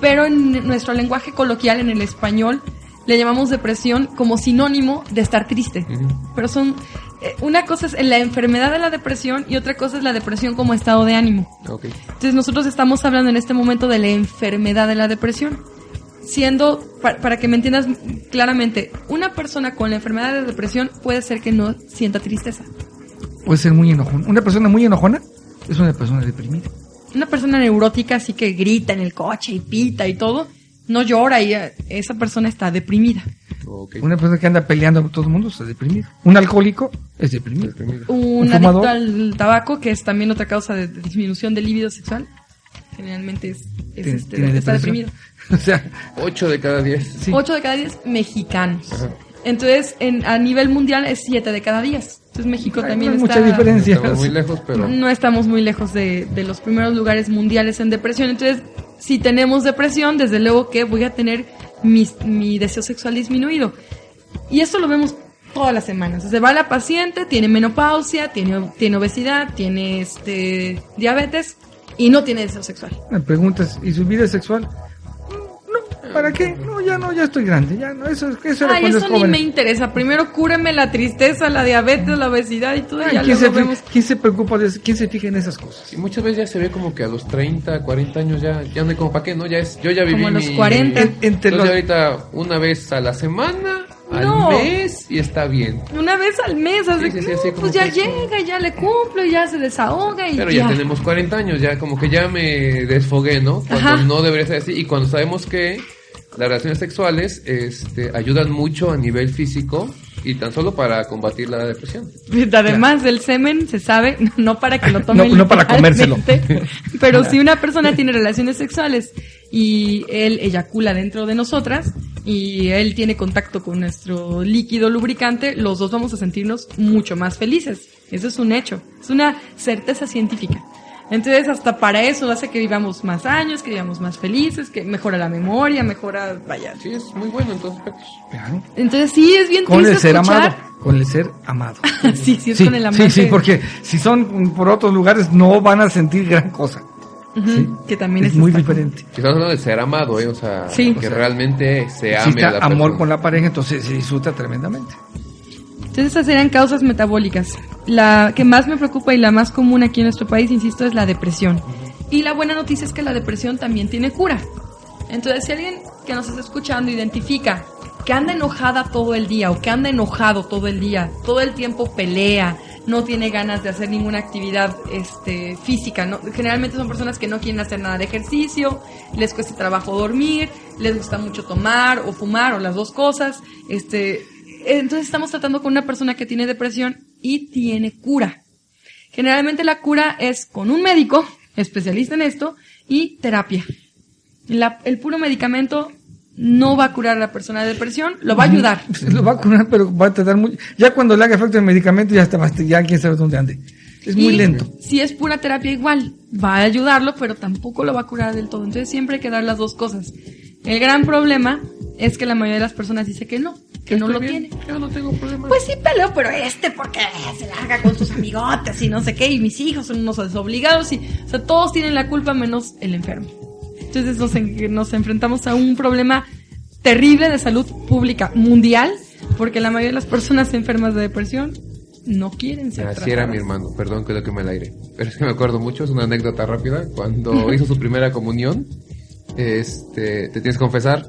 pero en nuestro lenguaje coloquial, en el español, le llamamos depresión como sinónimo de estar triste. Pero son, eh, una cosa es la enfermedad de la depresión y otra cosa es la depresión como estado de ánimo. Entonces nosotros estamos hablando en este momento de la enfermedad de la depresión. Siendo, pa- para que me entiendas claramente, una persona con la enfermedad de depresión puede ser que no sienta tristeza. Puede ser muy enojona. Una persona muy enojona es una persona deprimida. Una persona neurótica así que grita en el coche y pita y todo, no llora y eh, esa persona está deprimida. Una persona que anda peleando con todo el mundo está deprimido. Un alcohólico es deprimido. Deprimido. Un, ¿Un fumador? adicto al tabaco, que es también otra causa de de disminución del libido sexual, generalmente es, es Tiene- este, tiene está deprimido. O sea, Ocho de cada diez. sí. 8 de cada 10 mexicanos. Ajá. Entonces, en, a nivel mundial es 7 de cada 10. Entonces, México Ay, también no está... mucha diferencia. Estamos muy lejos, pero... No estamos muy lejos de, de los primeros lugares mundiales en depresión. Entonces, si tenemos depresión, desde luego que voy a tener mi, mi deseo sexual disminuido. Y esto lo vemos todas las semanas. Se va la paciente, tiene menopausia, tiene, tiene obesidad, tiene este diabetes y no tiene deseo sexual. Me preguntas, ¿y su vida sexual? No, ¿para qué? No, ya no, ya estoy grande, ya no, eso, eso era Ay, cuando eso es ni me interesa. Primero cúreme la tristeza, la diabetes, la obesidad y todo. y Ay, ya ¿quién, se, vemos. quién se preocupa de eso? ¿Quién se fija en esas cosas? Y muchas veces ya se ve como que a los 30, 40 años ya, ya no hay como para qué, ¿no? Ya es, yo ya viví Como a los mi- 40. En- entre Entonces los- ahorita una vez a la semana, No. al mes y está bien. Una vez al mes, así Sí, sí, sí, que, así no, como pues ya que llega, ya le cumplo, y ya se desahoga y Pero ya. ya tenemos 40 años, ya como que ya me desfogué, ¿no? Cuando Ajá. no debería ser así. Y cuando sabemos que las relaciones sexuales este, ayudan mucho a nivel físico y tan solo para combatir la depresión. Además del semen, se sabe, no para que lo tomen No- no para comérselo. Pero si una persona tiene relaciones sexuales y él eyacula dentro de nosotras y él tiene contacto con nuestro líquido lubricante, los dos vamos a sentirnos mucho más felices. Eso es un hecho, es una certeza científica. Entonces, hasta para eso hace que vivamos más años, que vivamos más felices, que mejora la memoria, mejora, vaya. Sí, es muy bueno en todos aspectos. Claro. Entonces, sí, es bien Con el ser escuchar. amado. Con el ser amado. sí, sí, es sí, con el sí, amante. sí, porque si son por otros lugares no van a sentir gran cosa. Sí. que también es es muy diferente. Si estamos hablando de ser amado, ¿eh? O sea, Sí. que O sea, realmente se ame a la amor persona. con la pareja, entonces se disfruta tremendamente. Entonces esas serían causas metabólicas. La que más me preocupa y la más común aquí en nuestro país, insisto, es la depresión. Y la buena noticia es que la depresión también tiene cura. Entonces si alguien que nos está escuchando identifica que anda enojada todo el día o que anda enojado todo el día, todo el tiempo pelea, no tiene ganas de hacer ninguna actividad este, física, ¿no? generalmente son personas que no quieren hacer nada de ejercicio, les cuesta trabajo dormir, les gusta mucho tomar o fumar o las dos cosas, este, entonces estamos tratando con una persona que tiene depresión y tiene cura. Generalmente la cura es con un médico especialista en esto y terapia. El puro medicamento no va a curar a la persona de depresión, lo va a ayudar. Lo va a curar, pero va a tardar mucho. Ya cuando le haga efecto el medicamento, ya está, ya quién sabe dónde ande. Es muy Y lento. Si es pura terapia igual, va a ayudarlo, pero tampoco lo va a curar del todo. Entonces siempre hay que dar las dos cosas. El gran problema es que la mayoría de las personas dice que no, que no lo bien, tiene. Yo no tengo problema. Pues sí peleo, pero este porque se larga con sus amigotes y no sé qué, y mis hijos son unos desobligados y, o sea, todos tienen la culpa menos el enfermo. Entonces nos, en- nos enfrentamos a un problema terrible de salud pública mundial, porque la mayoría de las personas enfermas de depresión no quieren ser Así era mi hermano, perdón que lo queme el aire. Pero es que me acuerdo mucho, es una anécdota rápida. Cuando hizo su primera comunión, este, te tienes que confesar.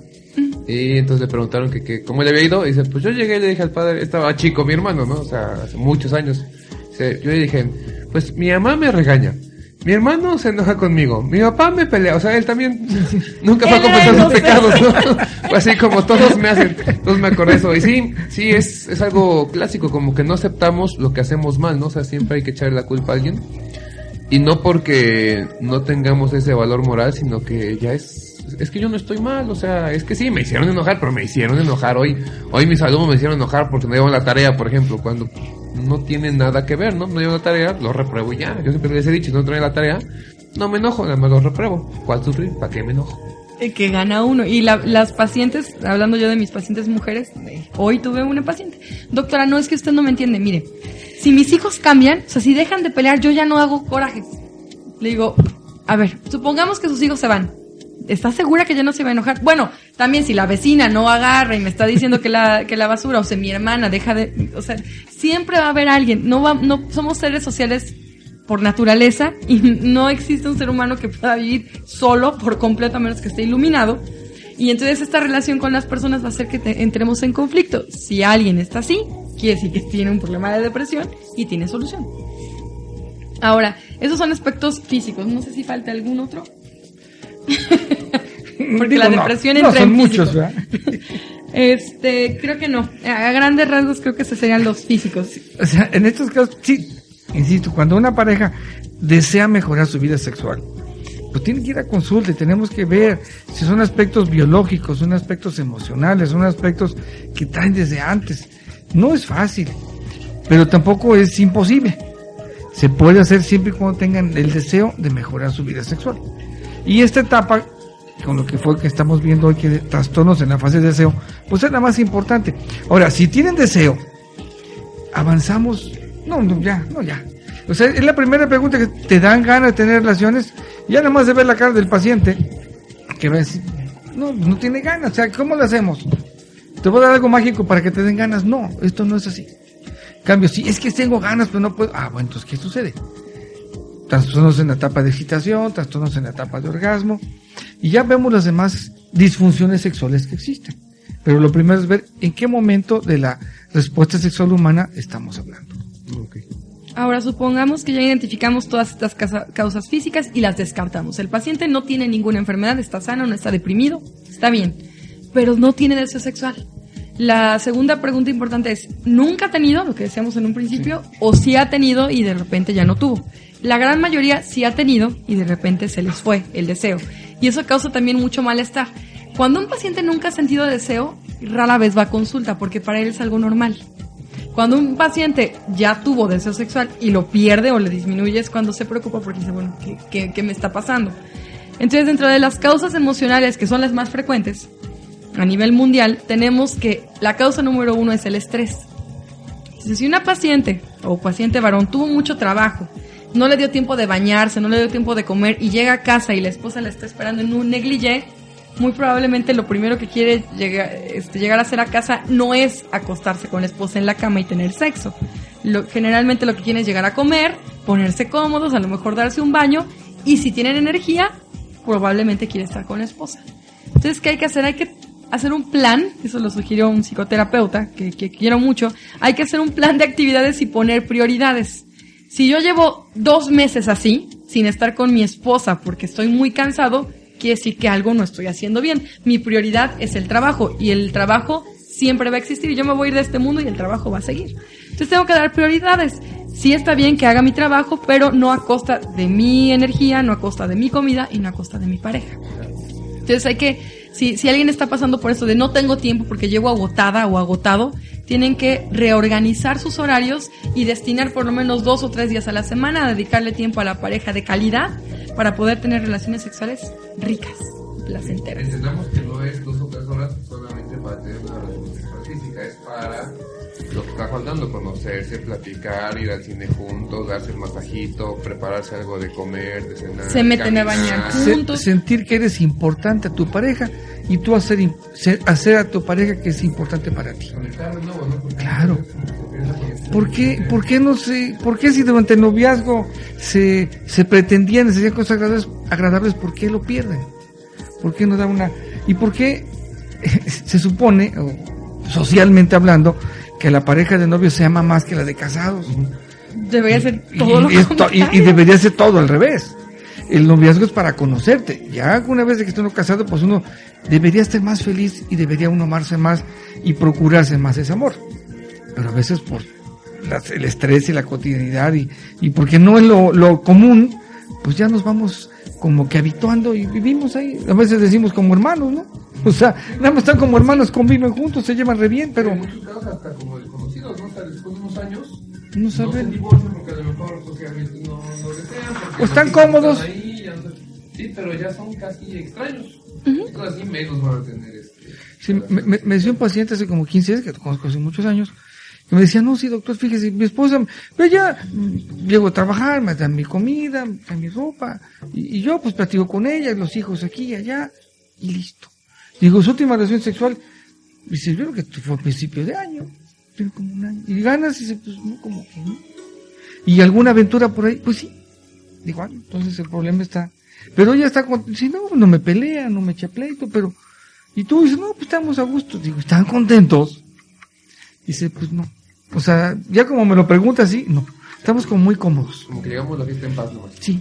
Y entonces le preguntaron que, que cómo le había ido. Y dice, pues yo llegué y le dije al padre, estaba chico mi hermano, ¿no? O sea, hace muchos años. Dice, yo le dije, pues mi mamá me regaña. Mi hermano se enoja conmigo. Mi papá me pelea. O sea, él también nunca fue a confesar sus pecados, ¿no? Así como todos me hacen. Entonces me acordé eso. Y sí, sí, es, es algo clásico, como que no aceptamos lo que hacemos mal, ¿no? O sea, siempre hay que echarle la culpa a alguien. Y no porque no tengamos ese valor moral, sino que ya es... Es que yo no estoy mal, o sea, es que sí, me hicieron enojar, pero me hicieron enojar hoy. Hoy mis alumnos me hicieron enojar porque no llevan la tarea, por ejemplo, cuando no tiene nada que ver, ¿no? No llevan la tarea, lo repruebo ya. Yo siempre les he dicho, no traen la tarea, no me enojo, nada más lo repruebo. ¿Cuál sufrir? ¿Para qué me enojo? Que gana uno. Y la- las pacientes, hablando yo de mis pacientes mujeres, hoy tuve una paciente. Doctora, no es que usted no me entiende. Mire, si mis hijos cambian, o sea, si dejan de pelear, yo ya no hago corajes. Le digo, a ver, supongamos que sus hijos se van. ¿Estás segura que ya no se va a enojar? Bueno, también si la vecina no agarra y me está diciendo que la, que la basura, o sea, mi hermana deja de, o sea, siempre va a haber alguien. No va, no, somos seres sociales por naturaleza y no existe un ser humano que pueda vivir solo por completo a menos que esté iluminado. Y entonces esta relación con las personas va a hacer que entremos en conflicto. Si alguien está así, quiere decir que tiene un problema de depresión y tiene solución. Ahora, esos son aspectos físicos. No sé si falta algún otro. Porque Digo, la no, depresión no, entra son en muchos. ¿verdad? Este, creo que no. A grandes rasgos creo que esos serían los físicos. O sea, en estos casos, sí, insisto, cuando una pareja desea mejorar su vida sexual, pues tiene que ir a consulta y tenemos que ver si son aspectos biológicos, son aspectos emocionales, son aspectos que traen desde antes. No es fácil, pero tampoco es imposible. Se puede hacer siempre y cuando tengan el deseo de mejorar su vida sexual. Y esta etapa, con lo que fue que estamos viendo hoy, que trastornos en la fase de deseo, pues es la más importante. Ahora, si tienen deseo, avanzamos. No, no, ya, no, ya. O sea, es la primera pregunta que te dan ganas de tener relaciones. Ya nada más de ver la cara del paciente, que decir, no, no tiene ganas. O sea, ¿cómo lo hacemos? ¿Te voy a dar algo mágico para que te den ganas? No, esto no es así. Cambio, si es que tengo ganas, pero no puedo. Ah, bueno, entonces, ¿qué sucede? Trastornos en la etapa de excitación, trastornos en la etapa de orgasmo. Y ya vemos las demás disfunciones sexuales que existen. Pero lo primero es ver en qué momento de la respuesta sexual humana estamos hablando. Ahora supongamos que ya identificamos todas estas causas físicas y las descartamos. El paciente no tiene ninguna enfermedad, está sano, no está deprimido, está bien, pero no tiene deseo sexual. La segunda pregunta importante es, ¿nunca ha tenido, lo que decíamos en un principio, o si ha tenido y de repente ya no tuvo? La gran mayoría sí ha tenido y de repente se les fue el deseo. Y eso causa también mucho malestar. Cuando un paciente nunca ha sentido deseo, rara vez va a consulta porque para él es algo normal. Cuando un paciente ya tuvo deseo sexual y lo pierde o le disminuye es cuando se preocupa porque dice, bueno, ¿qué, qué- qué me está pasando? Entonces, dentro de las causas emocionales, que son las más frecuentes a nivel mundial, tenemos que la causa número uno es el estrés. Si una paciente o paciente varón tuvo mucho trabajo, no le dio tiempo de bañarse, no le dio tiempo de comer y llega a casa y la esposa la está esperando en un negligé, muy probablemente lo primero que quiere llegar, este, llegar a hacer a casa no es acostarse con la esposa en la cama y tener sexo. Lo, generalmente lo que quieren es llegar a comer, ponerse cómodos, a lo mejor darse un baño y si tienen energía, probablemente quiere estar con la esposa. Entonces, ¿qué hay que hacer? Hay que hacer un plan, eso lo sugirió un psicoterapeuta que quiero mucho, hay que hacer un plan de actividades y poner prioridades. Si yo llevo dos meses así, sin estar con mi esposa porque estoy muy cansado, quiere decir que algo no estoy haciendo bien. Mi prioridad es el trabajo y el trabajo siempre va a existir. Yo me voy a ir de este mundo y el trabajo va a seguir. Entonces tengo que dar prioridades. Sí está bien que haga mi trabajo, pero no a costa de mi energía, no a costa de mi comida y no a costa de mi pareja. Entonces hay que, si, si alguien está pasando por eso de no tengo tiempo porque llego agotada o agotado, tienen que reorganizar sus horarios y destinar por lo menos dos o tres días a la semana a dedicarle tiempo a la pareja de calidad para poder tener relaciones sexuales ricas, placenteras. Entendamos que no es dos o tres horas solamente para tener una relación sexual física, es para lo que está faltando, conocerse, platicar, ir al cine juntos, darse el masajito, prepararse algo de comer, de cenar. Se meten a caminar. bañar Se- juntos. sentir que eres importante a tu pareja y tú hacer, a tu pareja que es importante para ti. Conectar de nuevo, ¿no? Porque Claro. ¿Por qué, por qué no se, por qué si durante el noviazgo se, se pretendían, se hacían cosas agradables, agradables, por qué lo pierden? ¿Por qué no da una, y por qué se supone, socialmente hablando, que la pareja de novios se ama más que la de casados? Debería ser todo y, lo y esto- y- y debería ser todo al revés. El noviazgo es para conocerte. Ya una vez de que esté uno casado, pues uno debería estar más feliz y debería uno amarse más y procurarse más ese amor. Pero a veces por las- el estrés y la cotidianidad y, y porque no es lo, lo común, pues ya nos vamos como que habituando y vivimos ahí. A veces decimos como hermanos, ¿no? O sea, nada más están como hermanos, conviven juntos, se llevan re bien, pero en muchos casos hasta como desconocidos, ¿no? Hasta después de unos años no no se saben. porque a lo mejor socialmente no lo desean. porque O están cómodos. están ahí, ya no sí, pero ya son casi extraños. Entonces así menos van a tener este. Sí, me, me- me decía un paciente hace como 15 años, que conozco hace muchos años, que me decía, no, sí, doctor, fíjese, mi esposa, yo ya llego a trabajar, me dan mi comida, me dan mi ropa, y, y yo pues platico con ella, los hijos aquí y allá, y listo. Digo, su última relación sexual, dice, yo que fue a principio de año, tiene como un año, y ganas, y dice, pues no, como que. Y alguna aventura por ahí, pues sí. Digo, ah, entonces el problema está. Pero ella está con, si no, no me pelea, no me echa pleito, pero, y tú dices, no, pues estamos a gusto. Digo, ¿están contentos? Dice, pues no. O sea, ya como me lo pregunta así, no. Estamos como muy cómodos. Como que llegamos a la fiesta en paz nomás. Sí.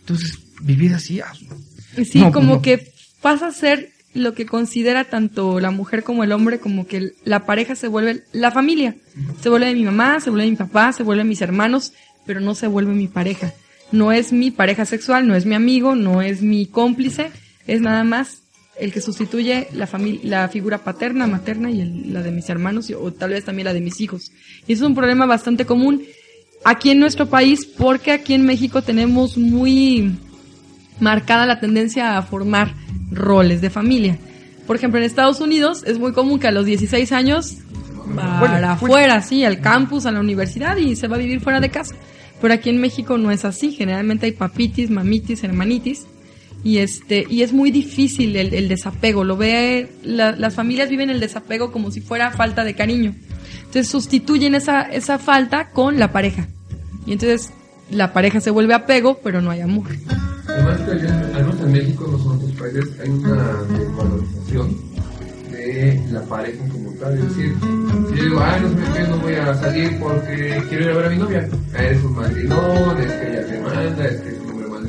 Entonces, vivir así, ah, Sí, No, pues como no. que pasa a ser lo que considera tanto la mujer como el hombre, como que la pareja se vuelve la familia. Se vuelve mi mamá, se vuelve mi papá, se vuelve mis hermanos, pero no se vuelve mi pareja. No es mi pareja sexual, no es mi amigo, no es mi cómplice, es nada más el que sustituye la familia, la figura paterna, materna y el- la de mis hermanos o tal vez también la de mis hijos. Y eso es un problema bastante común aquí en nuestro país porque aquí en México tenemos muy marcada la tendencia a formar roles de familia. Por ejemplo, en Estados Unidos es muy común que a los 16 años para Fuera, afuera, sí, al campus, a la universidad y se va a vivir fuera de casa. Pero aquí en México no es así. Generalmente hay papitis, mamitis, hermanitis. Y este, y es muy difícil el, el desapego. Lo ve, la- las familias viven el desapego como si fuera falta de cariño. Entonces sustituyen esa, esa falta con la pareja. Y entonces la pareja se vuelve apego, pero no hay amor. Además al menos en México, no son otros países, hay una desvalorización de la pareja como tal. Es decir, si yo digo, ay, no qué, no voy a salir porque quiero ir a ver a mi novia. Ah, eres un mandilón, es que ella te manda, es que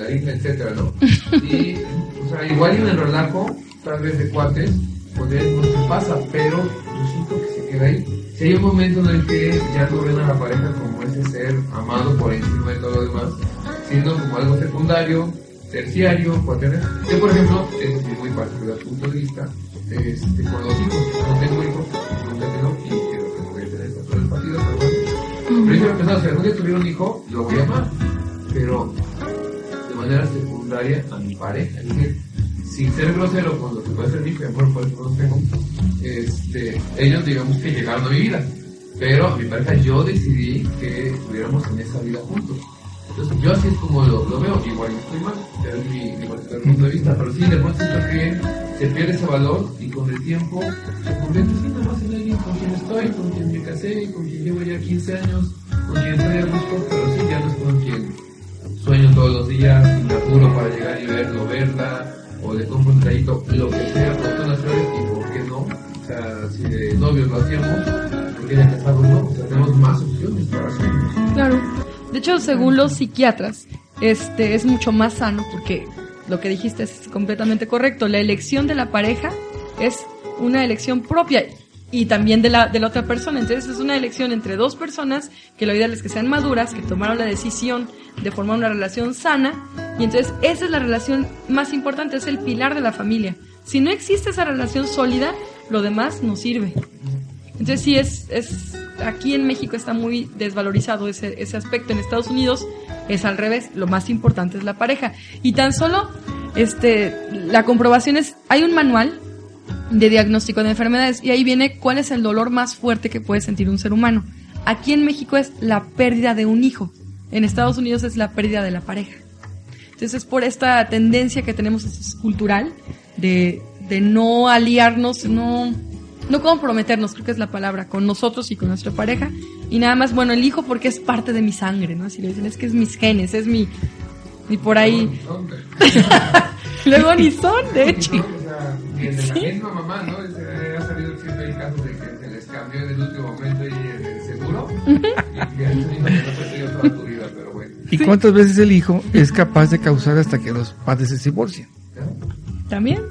mandarín, etcétera, ¿no? Y, o sea, igual en el relajo, tal vez de cuates, pues ya no se pasa, pero yo siento que se queda ahí. Si hay un momento en el que ya no ven a la pareja como ese ser amado por encima de todo lo demás, sino como algo secundario, terciario, cuaternario. Yo, por ejemplo, es muy particular punto de vista, este, con los hijos, no tengo hijos, nunca tengo, y creo que voy a tener todo el partido, pero bueno. Pero yo he pensado, si algún día tuviera un hijo, lo voy a amar, pero manera secundaria a mi pareja, decir, sin ser grosero con lo que puede ser mi amor, por eso no los tengo, este, ellos digamos que llegaron a mi vida, pero a mi pareja yo decidí que estuviéramos en esa vida juntos. Entonces yo así es como lo, lo veo, igual estoy mal, es mi, mi punto de vista, pero sí, de pronto siento que se pierde ese valor y con el tiempo se convierte nada más en alguien con quien estoy, con quien me casé, con quien llevo ya 15 años, con quien estoy a gusto, pero sí, ya no es con quien sueño todos los días y me para llegar y verlo, verla, o le compro un trayito, lo que sea, con todas las flores, y por qué no, o sea, si de novios lo hacíamos, ¿por qué de casados no? O sea, tenemos más opciones para hacerlo. Claro. De hecho, según los psiquiatras, este es mucho más sano porque lo que dijiste es completamente correcto. La elección de la pareja es una elección propia y también de la, de la otra persona. Entonces es una elección entre dos personas que lo ideal es que sean maduras, que tomaron la decisión de formar una relación sana y entonces esa es la relación más importante, es el pilar de la familia. Si no existe esa relación sólida, lo demás no sirve. Entonces sí es, es aquí en México está muy desvalorizado ese, ese aspecto. En Estados Unidos es al revés, lo más importante es la pareja. Y tan solo este la comprobación es, hay un manual de diagnóstico de enfermedades y ahí viene cuál es el dolor más fuerte que puede sentir un ser humano. Aquí en México es la pérdida de un hijo. En Estados Unidos es la pérdida de la pareja. Entonces es por esta tendencia que tenemos cultural de, de no aliarnos, no, no comprometernos, creo que es la palabra, con nosotros y con nuestra pareja. Y nada más, bueno, el hijo porque es parte de mi sangre, ¿no? Así le dicen, es que es mis genes, es mi... Y por ahí... Luego ni son, de hecho. de la misma mamá, ¿no? Ha salido siempre el caso de que se les cambió en el último momento y en el seguro. Y que es mismo que no tenido toda tu vida, pero bueno. ¿Y cuántas veces el hijo es capaz de causar hasta que los padres se divorcian? También.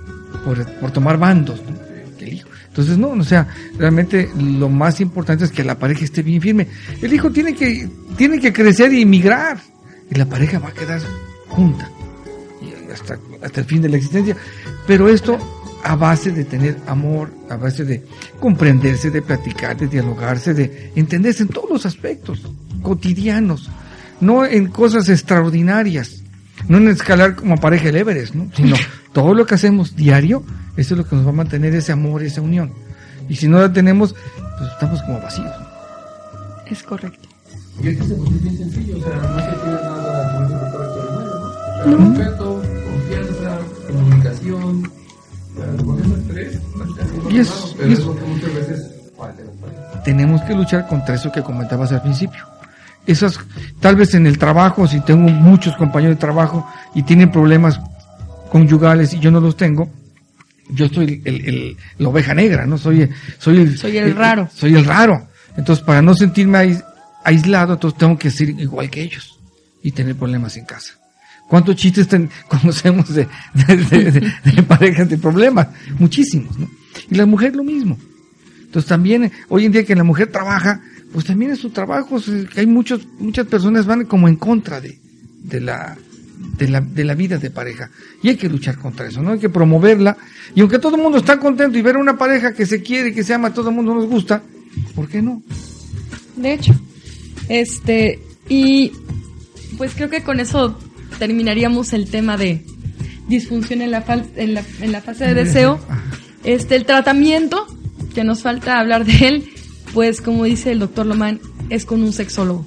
Por, por tomar bandos, ¿no? El hijo. Entonces, no, o sea, realmente lo más importante es que la pareja esté bien firme. El hijo tiene que, tiene que crecer y emigrar. Y la pareja va a quedar junta. Y hasta, hasta el fin de la existencia. Pero esto a base de tener amor, a base de comprenderse, de platicar, de dialogarse, de entenderse en todos los aspectos cotidianos, no en cosas extraordinarias, no en escalar como pareja el Everest, ¿no? sino todo lo que hacemos diario, eso es lo que nos va a mantener ese amor, esa unión. Y si no la tenemos, pues estamos como vacíos. Es correcto. Y es que se es bien sencillo, o sea, no se pide nada extraordinario, ¿no? Respeto, comunicación, o sea, con esos tres, Y es- formamos, pero y es es- lo que muchas veces falta en las parejas. tenemos que luchar contra eso que comentabas al principio. Esas, tal vez en el trabajo, si tengo muchos compañeros de trabajo y tienen problemas conyugales y yo no los tengo, yo soy el, el- el- la oveja negra, ¿no? Soy, soy el, Soy el raro. Soy el raro. Entonces, para no sentirme ais- aislado, entonces tengo que ser igual que ellos y tener problemas en casa. ¿Cuántos chistes conocemos de, de, de- parejas de problemas? Muchísimos, ¿no? Y la mujer lo mismo. Entonces también, hoy en día que la mujer trabaja, pues también en su trabajo, hay muchos, muchas personas van como en contra de, de la, de la, de la vida de pareja. Y hay que luchar contra eso, ¿no? Hay que promoverla. Y aunque todo el mundo está contento y ver a una pareja que se quiere, que se ama, todo el mundo nos gusta, ¿por qué no? De hecho. Este, y pues creo que con eso terminaríamos el tema de disfunción en la, fal- en la, en la fase de deseo. Este, el tratamiento, que nos falta hablar de él, pues como dice el doctor Lomán, es con un sexólogo.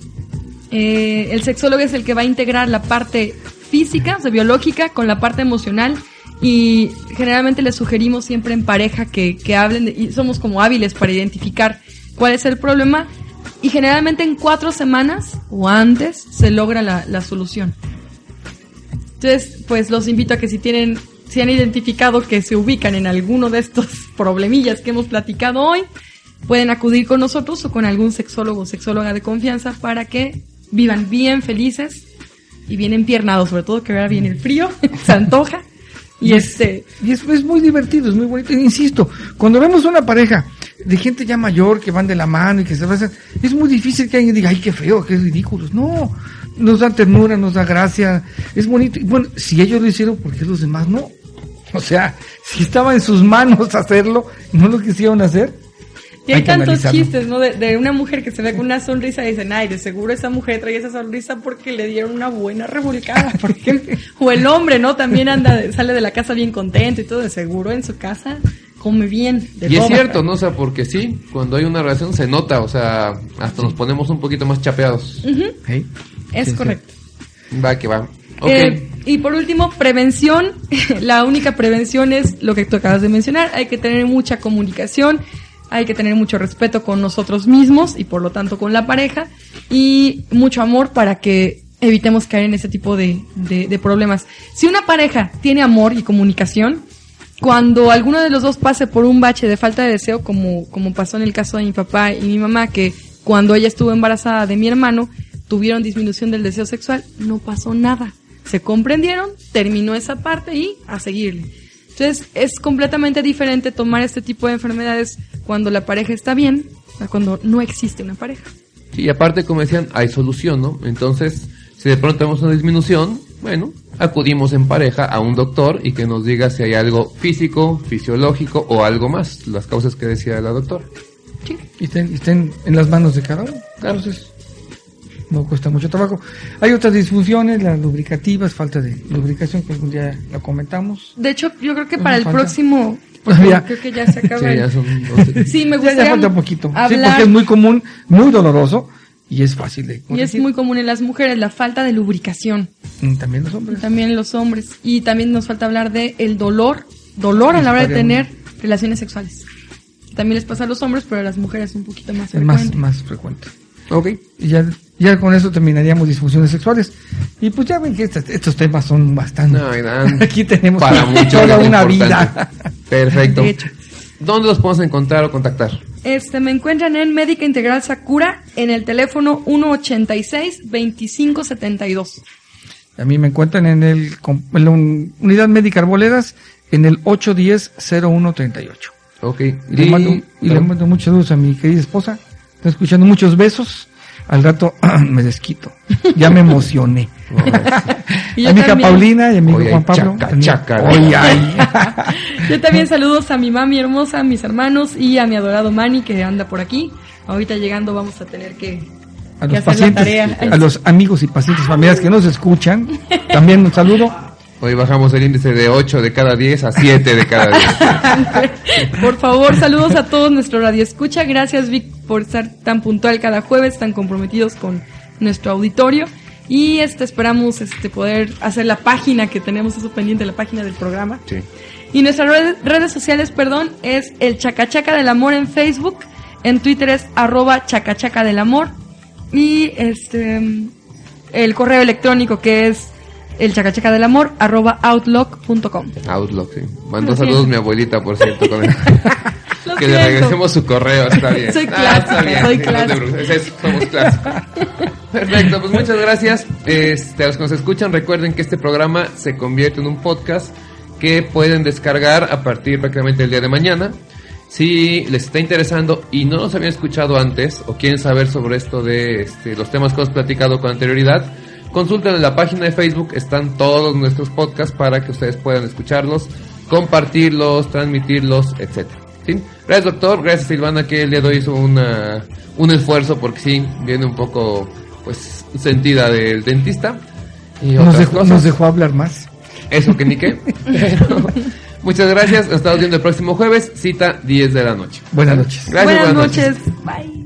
Eh, el sexólogo es el que va a integrar la parte física, o biológica, con la parte emocional y generalmente les sugerimos siempre en pareja que, que hablen de- y somos como hábiles para identificar cuál es el problema y generalmente en cuatro semanas o antes se logra la solución. Entonces, pues los invito a que si tienen, si han identificado que se ubican en alguno de estos problemillas que hemos platicado hoy, pueden acudir con nosotros o con algún sexólogo o sexóloga de confianza para que vivan bien felices y bien empiernados, sobre todo que ahora viene el frío, se antoja. Y este, Y es, es muy divertido, es muy bonito. Insisto, cuando vemos una pareja de gente ya mayor que van de la mano y que se abrazan, es muy difícil que alguien diga, ay, qué feo, qué ridículos. No, nos da ternura, nos da gracia, es bonito. Y bueno, si ellos lo hicieron, ¿por qué los demás no? O sea, si estaba en sus manos hacerlo no lo quisieron hacer. Y hay, tantos chistes, ¿no? De, de una mujer que se ve con una sonrisa y dicen, ay, de seguro esa mujer trae esa sonrisa porque le dieron una buena revolcada, por ejemplo. O el hombre, ¿no? También anda, sale de la casa bien contento y todo, de seguro en su casa come bien. De Y es cierto, ¿no? O sea, porque sí, cuando hay una relación se nota, o sea, hasta nos ponemos un poquito más chapeados. Sí, sí. correcto. Va que va. Eh, y por último, prevención. La única prevención es lo que tú acabas de mencionar. Hay que tener mucha comunicación, hay que tener mucho respeto con nosotros mismos y por lo tanto con la pareja y mucho amor para que evitemos caer en ese tipo de, de- de problemas. Si una pareja tiene amor y comunicación, cuando alguno de los dos pase por un bache de falta de deseo, como, como pasó en el caso de mi papá y mi mamá, que cuando ella estuvo embarazada de mi hermano, tuvieron disminución del deseo sexual, no pasó nada. Se comprendieron, terminó esa parte y a seguirle. Entonces, es completamente diferente tomar este tipo de enfermedades cuando la pareja está bien, a cuando no existe una pareja. Sí, y aparte, como decían, hay solución, ¿no? Entonces, si de pronto tenemos una disminución, bueno, acudimos en pareja a un doctor y que nos diga si hay algo físico, fisiológico o algo más, las causas que decía la doctora. Sí. y estén, y estén en las manos de cada uno. Claro, eso es- no cuesta mucho trabajo. Hay otras disfunciones, las lubricativas, falta de lubricación, que algún día la comentamos. De hecho, yo creo que para el falta. próximo, Todavía. creo que ya se acaba. Sí, ya son. Sí, me gustaría ya falta un poquito. Sí, hablar porque es muy común, muy doloroso y es fácil de y es muy común en las mujeres la falta de lubricación, Mm, También los y hombres. también en los hombres y también nos falta hablar de el dolor, dolor a la hora de tener relaciones sexuales. También les pasa a los hombres, pero a las mujeres un poquito más Es más, más frecuente. Ok. Y ya, ya con eso terminaríamos disfunciones sexuales. Y pues ya ven que estos, estos temas son bastante. No, y dan Aquí tenemos para mucho toda una importante. vida. Perfecto. De hecho. ¿Dónde los podemos encontrar o contactar? Este, me encuentran en Médica Integral Sakura en el teléfono 186-2572. A mí me encuentran en, el, en la un- unidad médica Arboledas en el 810-0138. Ok. Y, le mando, y le mando muchos saludos a mi querida esposa. Está escuchando muchos besos. Al rato me desquito. Ya me emocioné. Y a mi hija. Paulina y a mi hijo Juan Pablo. chaca, chaca. Oye, ay. Yo también saludos a mi mami hermosa, a mis hermanos y a mi adorado Manny que anda por aquí. Ahorita llegando vamos a tener que, a que los hacer pacientes, la tarea. a los amigos y pacientes familiares que nos escuchan, también un saludo. Hoy bajamos el índice de 8 de cada 10 a 7 de cada 10. Por favor, saludos a todos nuestro radio escucha. Gracias Vic por estar tan puntual cada jueves, tan comprometidos con nuestro auditorio. Y este esperamos este poder hacer la página que tenemos eso pendiente, la página del programa. Sí. Y nuestras redes, redes sociales, perdón, es el Chacachaca del Amor en Facebook, en Twitter es arroba chacachaca del amor y este el correo electrónico que es el chacachaca del amor arroba outlook.com. Outlook, sí. Mandó saludos mi abuelita, por cierto. Con el- que le regresemos su correo, está bien. Soy Ah, clásica, está bien, soy sí, clásica. es eso, somos clásicos. Perfecto, pues muchas gracias. Este, a los que nos escuchan, recuerden que este programa se convierte en un podcast que pueden descargar a partir prácticamente del día de mañana. Si les está interesando y no nos habían escuchado antes o quieren saber sobre esto de este, los temas que hemos platicado con anterioridad, consulten en la página de Facebook, están todos nuestros podcasts para que ustedes puedan escucharlos, compartirlos, transmitirlos, etcétera. ¿Sí? Gracias doctor, gracias Silvana que el día de hoy hizo una, un esfuerzo porque sí, viene un poco pues sentida del dentista. Y Nos otras dejó, cosas. nos dejó hablar más. Eso que ni qué. Pero, muchas gracias. Nos estamos viendo el próximo jueves. Cita 10 de la noche. Buenas noches. Gracias, buenas, noches. Bye.